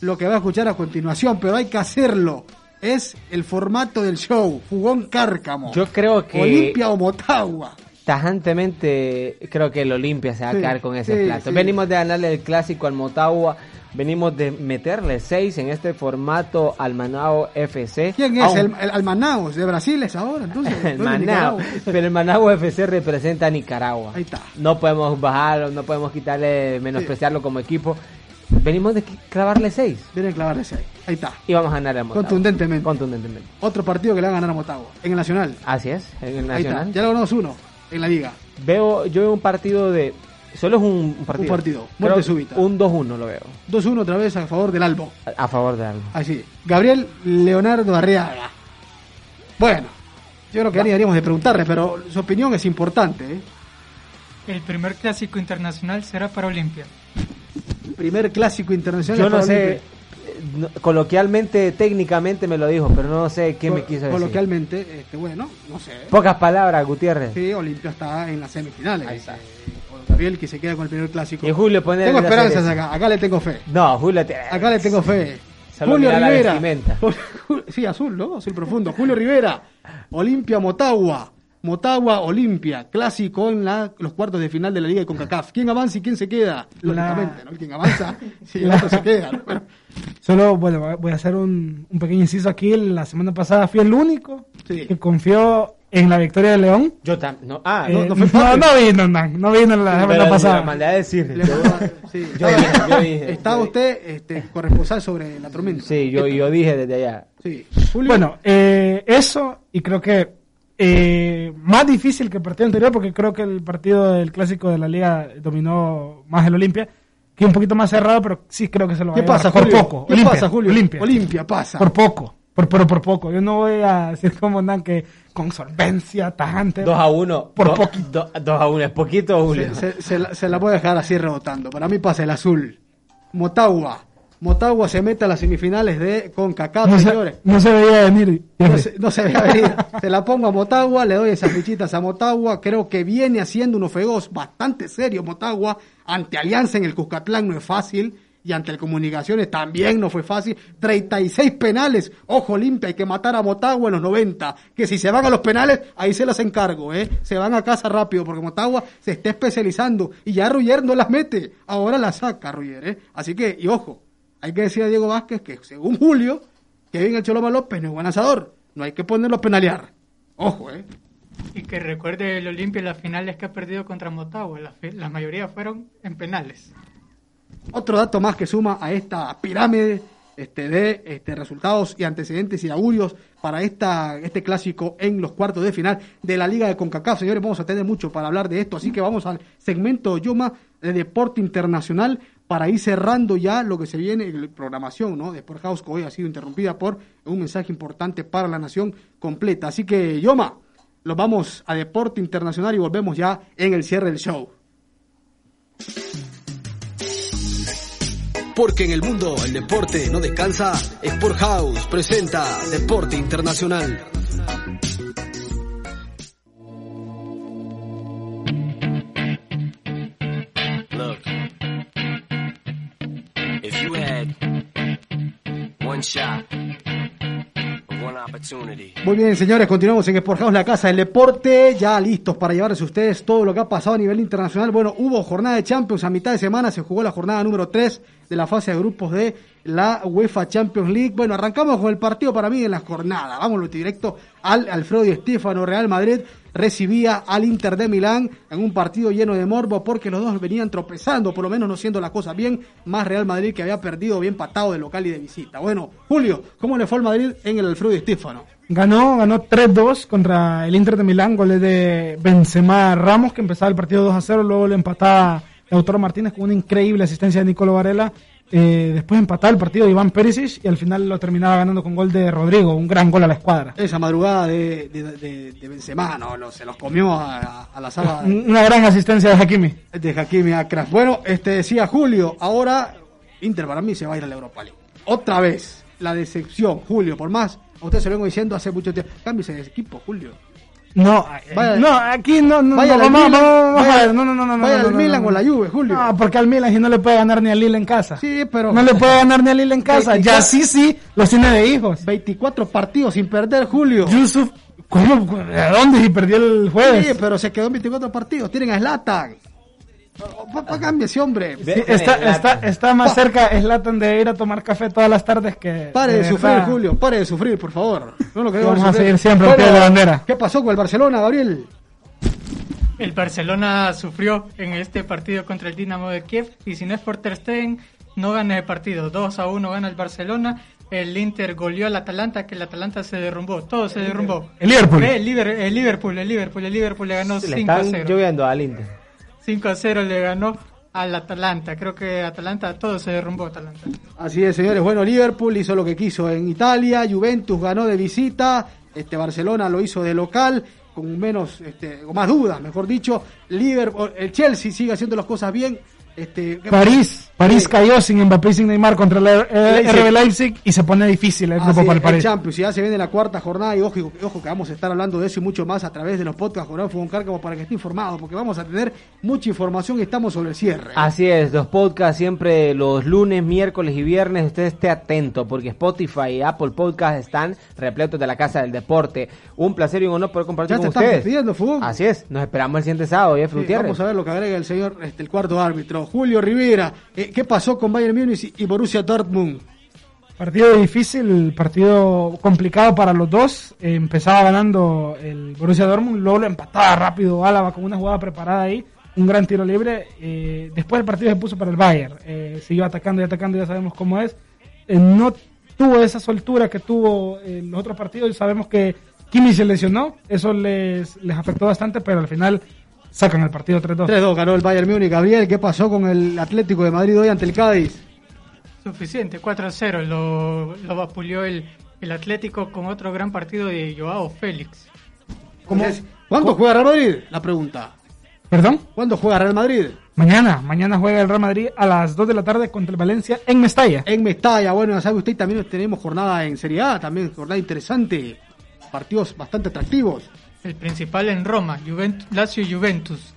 lo que va a escuchar a continuación, pero hay que hacerlo. Es el formato del show, jugón cárcamo. Yo creo que Olimpia o Motagua. tajantemente creo que el Olimpia se va a Sí, quedar con ese sí, plato. sí. Venimos de ganarle el clásico al Motagua, venimos de meterle seis en este formato al Manao FC. ¿Quién es? Aun- El, el Almanaos de Brasil es ahora, entonces. el Manao. Pero el Manao FC representa a Nicaragua. Ahí está. No podemos bajarlo, no podemos quitarle, menospreciarlo como equipo. Venimos de clavarle seis Viene a clavarle seis. Ahí está. y vamos a ganar al Motagua. Contundentemente. Contundentemente. Otro partido que le va a ganar a Motagua. En el Nacional. Así es, en el Ahí está. Nacional. Ya lo ganamos uno en la liga. Veo, yo veo un partido de. Solo es un, partido. Un partido, muerte súbita. Un 2-1 lo veo. 2-1 otra vez a favor del Albo. A, a favor de algo. Así. Gabriel Leonardo Arriaga. Bueno, yo creo que deberíamos de preguntarle, pero su opinión es importante. ¿eh? el primer clásico internacional será para Olimpia Primer clásico internacional. Yo no sé. Eh, coloquialmente, técnicamente me lo dijo, pero no sé qué me quiso decir. Coloquialmente, este, bueno, no sé. Pocas palabras, Gutiérrez. Sí, Olimpia está en las semifinales. dice Gabriel que se queda con el primer clásico. Y Julio pone Tengo esperanzas acá, acá le tengo fe. No, Julio tiene. Acá le tengo fe. Solo Julio la Rivera. Sí, azul, ¿no? Azul profundo. Julio Rivera. Olimpia Motagua. Motagua Olimpia. Clásico en la, los cuartos de final de la Liga de CONCACAF. ¿Quién avanza y quién se queda? Lógicamente, ¿no? ¿Quién avanza? Sí, el otro se queda. ¿no? Pero- Solo, bueno, voy a hacer un, un pequeño inciso aquí. La semana pasada fui el único que confió en la victoria de León. Yo también. No, ah, Eh, no, no fue no, vino, no, no vino la Pero semana la pasada. mandé a decir. Sí, Yo estaba- dije, yo dije. Estaba usted este, corresponsal sobre la tormenta. Sí, yo, yo dije desde allá. Sí. Julio. Bueno, eh, eso, y creo que eh, más difícil que el partido anterior, porque creo que el partido del clásico de la liga dominó más el Olimpia, que un poquito más cerrado, pero sí creo que se lo va ¿Qué a llevar pasa, por Julio? poco. ¿Qué Olimpia, pasa, Julio? Olimpia. Olimpia pasa. Por poco, por, pero por poco. Yo no voy a decir como andan que con solvencia, tajante. 2 a 1. Por Do- poquito. do- 2 a 1, es poquito, Julio. Se, se- se la, se la voy a dejar así rebotando. Para mí pasa el azul. Motagua. Motagua se mete a las semifinales de CONCACAF, No se, señores. no se veía venir. No se, no se veía venir. Se la pongo a Motagua, le doy esas fichitas a Motagua. Creo que viene haciendo unos juegos bastante serios Motagua. Ante Alianza en el Cuscatlán no es fácil. Y ante el Comunicaciones también no fue fácil. 36 penales. Ojo limpia, hay que matar a Motagua en los 90. Que si se van a los penales, ahí se las encargo, ¿eh? Se van a casa rápido porque Motagua se está especializando. Y ya Ruyer no las mete. Ahora las saca Ruyer, ¿eh? Así que, y ojo, hay que decir a Diego Vázquez que según Julio, Kevin el Choloma López no es buen lanzador. No hay que ponerlo a penalear. Ojo, ¿eh? Y que recuerde el Olimpia las finales que ha perdido contra Motagua. La, la mayoría fueron en penales. Otro dato más que suma a esta pirámide este, de este, resultados y antecedentes y augurios para esta, este clásico en los cuartos de final de la Liga de CONCACAF. Señores, vamos a tener mucho para hablar de esto, así que vamos al segmento Yoma de Deporte Internacional para ir cerrando ya lo que se viene en programación ¿no? de Sport House, que hoy ha sido interrumpida por un mensaje importante para la nación completa. Así que, Yoma, los vamos a Deporte Internacional y volvemos ya en el cierre del show. Porque en el mundo el deporte no descansa, Sport House presenta Deporte Internacional. Muy bien, señores, continuamos en Sport la casa del deporte, ya listos para llevarles a ustedes todo lo que ha pasado a nivel internacional. Bueno, hubo jornada de Champions a mitad de semana, se jugó la jornada número 3 de la fase de grupos de la UEFA Champions League. Bueno, arrancamos con el partido para mí en la jornada. Vámonos directo al Alfredo y Estefano Real Madrid recibía al Inter de Milán en un partido lleno de morbo porque los dos venían tropezando, por lo menos no siendo la cosa bien, más Real Madrid que había perdido bien patado de local y de visita. Bueno, Julio, ¿cómo le fue al Madrid en el Alfredo y Estefano? Ganó, ganó 3-2 contra el Inter de Milán, goles de Benzema Ramos, que empezaba el partido 2-0, luego le empataba Lautaro Martínez con una increíble asistencia de Nicolo Varela. Eh, después empataba el partido de Iván Perisic y al final lo terminaba ganando con gol de Rodrigo, un gran gol a la escuadra. Esa madrugada de, de, de, de Benzema, ¿no? Se los comió a, a la sala Una gran asistencia de Hakimi. de Hakimi Akras. Bueno, este decía Julio, ahora Inter para mí se va a ir a la Europa League. Otra vez, la decepción, Julio, por más, a usted se lo vengo diciendo hace mucho tiempo. Cámbiese de equipo, Julio. No, Vaya- no, aquí no, no, vaya no, al vamos, Milan, vamos, a vaya- ver, no, no, no, no, vaya no, al no, Milan no, o la Juve, Julio. No, porque al Milan si no le puede ganar ni al Lille en casa. Sí, pero... No le puede ganar ni al Lille en casa. Ya sí, sí, los tiene de hijos. 24 partidos sin perder, Julio. Yusuf, ¿cómo? ¿A dónde? Si perdió el jueves. Sí, pero se quedó en 24 partidos. Tienen a Zlatan. Papá, cámbiese, hombre. Sí, está, está, está más cerca Slatan de ir a tomar café todas las tardes que. Pare de sufrir, Julio. Pare de sufrir, por favor. No lo Vamos a seguir siempre al pie de la bandera. ¿Qué pasó con el Barcelona, Gabriel? El Barcelona sufrió en este partido contra el Dinamo de Kiev y si no es por Ter Stegen, no gana el partido. 2 a 1 gana el Barcelona. El Inter goleó al Atalanta, que el Atalanta se derrumbó. Todo se derrumbó. El Liverpool. El, Liver- el Liverpool, el Liverpool, el Liverpool le ganó Le 5 a están 0. lloviendo al Inter. 5 a 0 le ganó al Atalanta. Creo que Atalanta, todo se derrumbó Atalanta. Así es, señores. Bueno, Liverpool hizo lo que quiso en Italia. Juventus ganó de visita. Este Barcelona lo hizo de local. Con menos, este, con más dudas, mejor dicho. Liverpool, el Chelsea sigue haciendo las cosas bien. Este, ¿qué- París, París cayó sin Mbappé y sin Neymar contra el Leipzig. RB Leipzig y se pone difícil el Así grupo para el París. Champions, ya se viene la cuarta jornada y ojo, ojo que vamos a estar hablando de eso y mucho más a través de los podcasts Jornal Fútbol Car, como para que esté informado, porque vamos a tener mucha información y estamos sobre el cierre. Así es, los podcasts siempre los lunes, miércoles y viernes. Usted esté atento porque Spotify y Apple Podcasts están repletos de la Casa del Deporte. Un placer y un honor poder compartir Ya te con estás ustedes. despidiendo, Fugón. Así es, nos esperamos el siguiente sábado, Jeff Sí, Gutiérrez. vamos a ver lo que agrega el señor, este, el cuarto árbitro, Julio Rivera. Eh, ¿Qué pasó con Bayern Múnich y Borussia Dortmund? Partido difícil, partido complicado para los dos. Eh, empezaba ganando el Borussia Dortmund, luego lo empataba rápido Álava con una jugada preparada ahí, un gran tiro libre. Eh, después el partido se puso para el Bayern, eh, siguió atacando y atacando, ya sabemos cómo es. Eh, no tuvo esa soltura que tuvo en los otros partidos sabemos que Kimi se lesionó, eso les, les afectó bastante, pero al final sacan el partido 3-2. 3-2 ganó el Bayern Múnich. Gabriel, ¿qué pasó con el Atlético de Madrid hoy ante el Cádiz? Suficiente, 4-0. Lo, lo vapuleó el, el Atlético con otro gran partido de Joao Félix. ¿Cómo? ¿Cuándo juega Real Madrid? La pregunta. ¿Perdón? ¿Cuándo juega Real Madrid? Mañana, mañana juega el Real Madrid a las 2 de la tarde contra el Valencia en Mestalla. En Mestalla, bueno, ya sabe usted, también tenemos jornada en Serie A, también jornada interesante. Partidos bastante atractivos. El principal en Roma, Juventus, Lazio Juventus.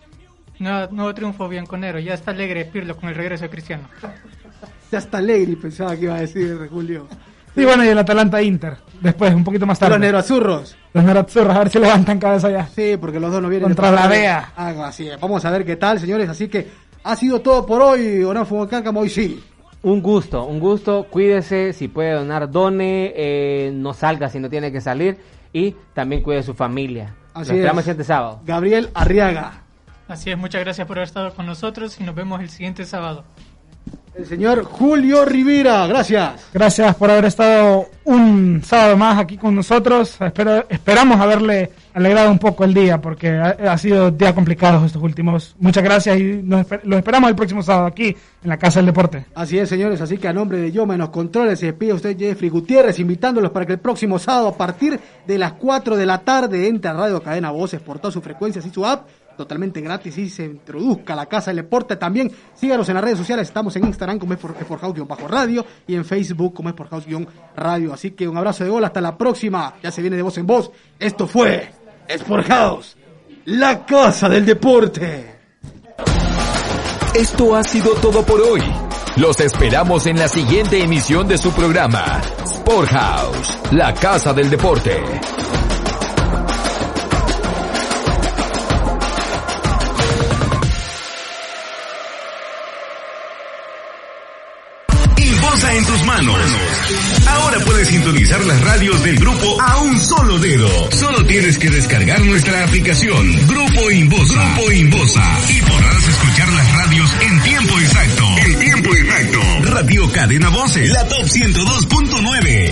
Nuevo, nuevo triunfo bianconero. Ya está alegre Pirlo con el regreso de Cristiano. Ya está alegre, pensaba que iba a decir Julio. Y bueno, y el Atalanta Inter, después, un poquito más tarde. Los Neroazurros. Los Neroazurros, a ver si levantan cabeza ya. Sí, porque los dos no vienen. Contra la. DEA. Algo así. es. Vamos a ver qué tal, señores. Así que ha sido todo por hoy. ¿O no, Fumacácamo? Hoy sí. Un gusto, un gusto. Cuídese, si puede donar, done. eh, no salga si no tiene que salir. Y también cuide su familia. Así Lo esperamos es. el siguiente sábado. Gabriel Arriaga. Así es, muchas gracias por haber estado con nosotros y nos vemos el siguiente sábado. El señor Julio Rivera. Gracias. Gracias por haber estado un sábado más aquí con nosotros. Espero, esperamos haberle alegrado un poco el día porque ha, ha sido día complicado estos últimos. Muchas gracias y nos esper- lo esperamos el próximo sábado aquí en la Casa del Deporte. Así es, señores. Así que a nombre de Yoma en los controles se despide usted Jeffrey Gutiérrez, invitándolos para que el próximo sábado, a partir de las 4 de la tarde, entre a Radio Cadena Voces por todas sus frecuencias y su app, totalmente gratis y se introduzca a la Casa del Deporte. También síganos en las redes sociales. Estamos en Instagram como es por, es por bajo radio y en Facebook como es por radio. Así que un abrazo de gol. Hasta la próxima. Ya se viene de voz en voz. Esto fue Sport House, la Casa del Deporte. Esto ha sido todo por hoy. Los esperamos en la siguiente emisión de su programa, Sport House, la casa del deporte. Ahora puedes sintonizar las radios del grupo a un solo dedo. Solo tienes que descargar nuestra aplicación Grupo Inbosa. Grupo Inbosa. Y podrás escuchar las radios en tiempo exacto. En tiempo exacto. Radio Cadena Voces. La Top 102.9.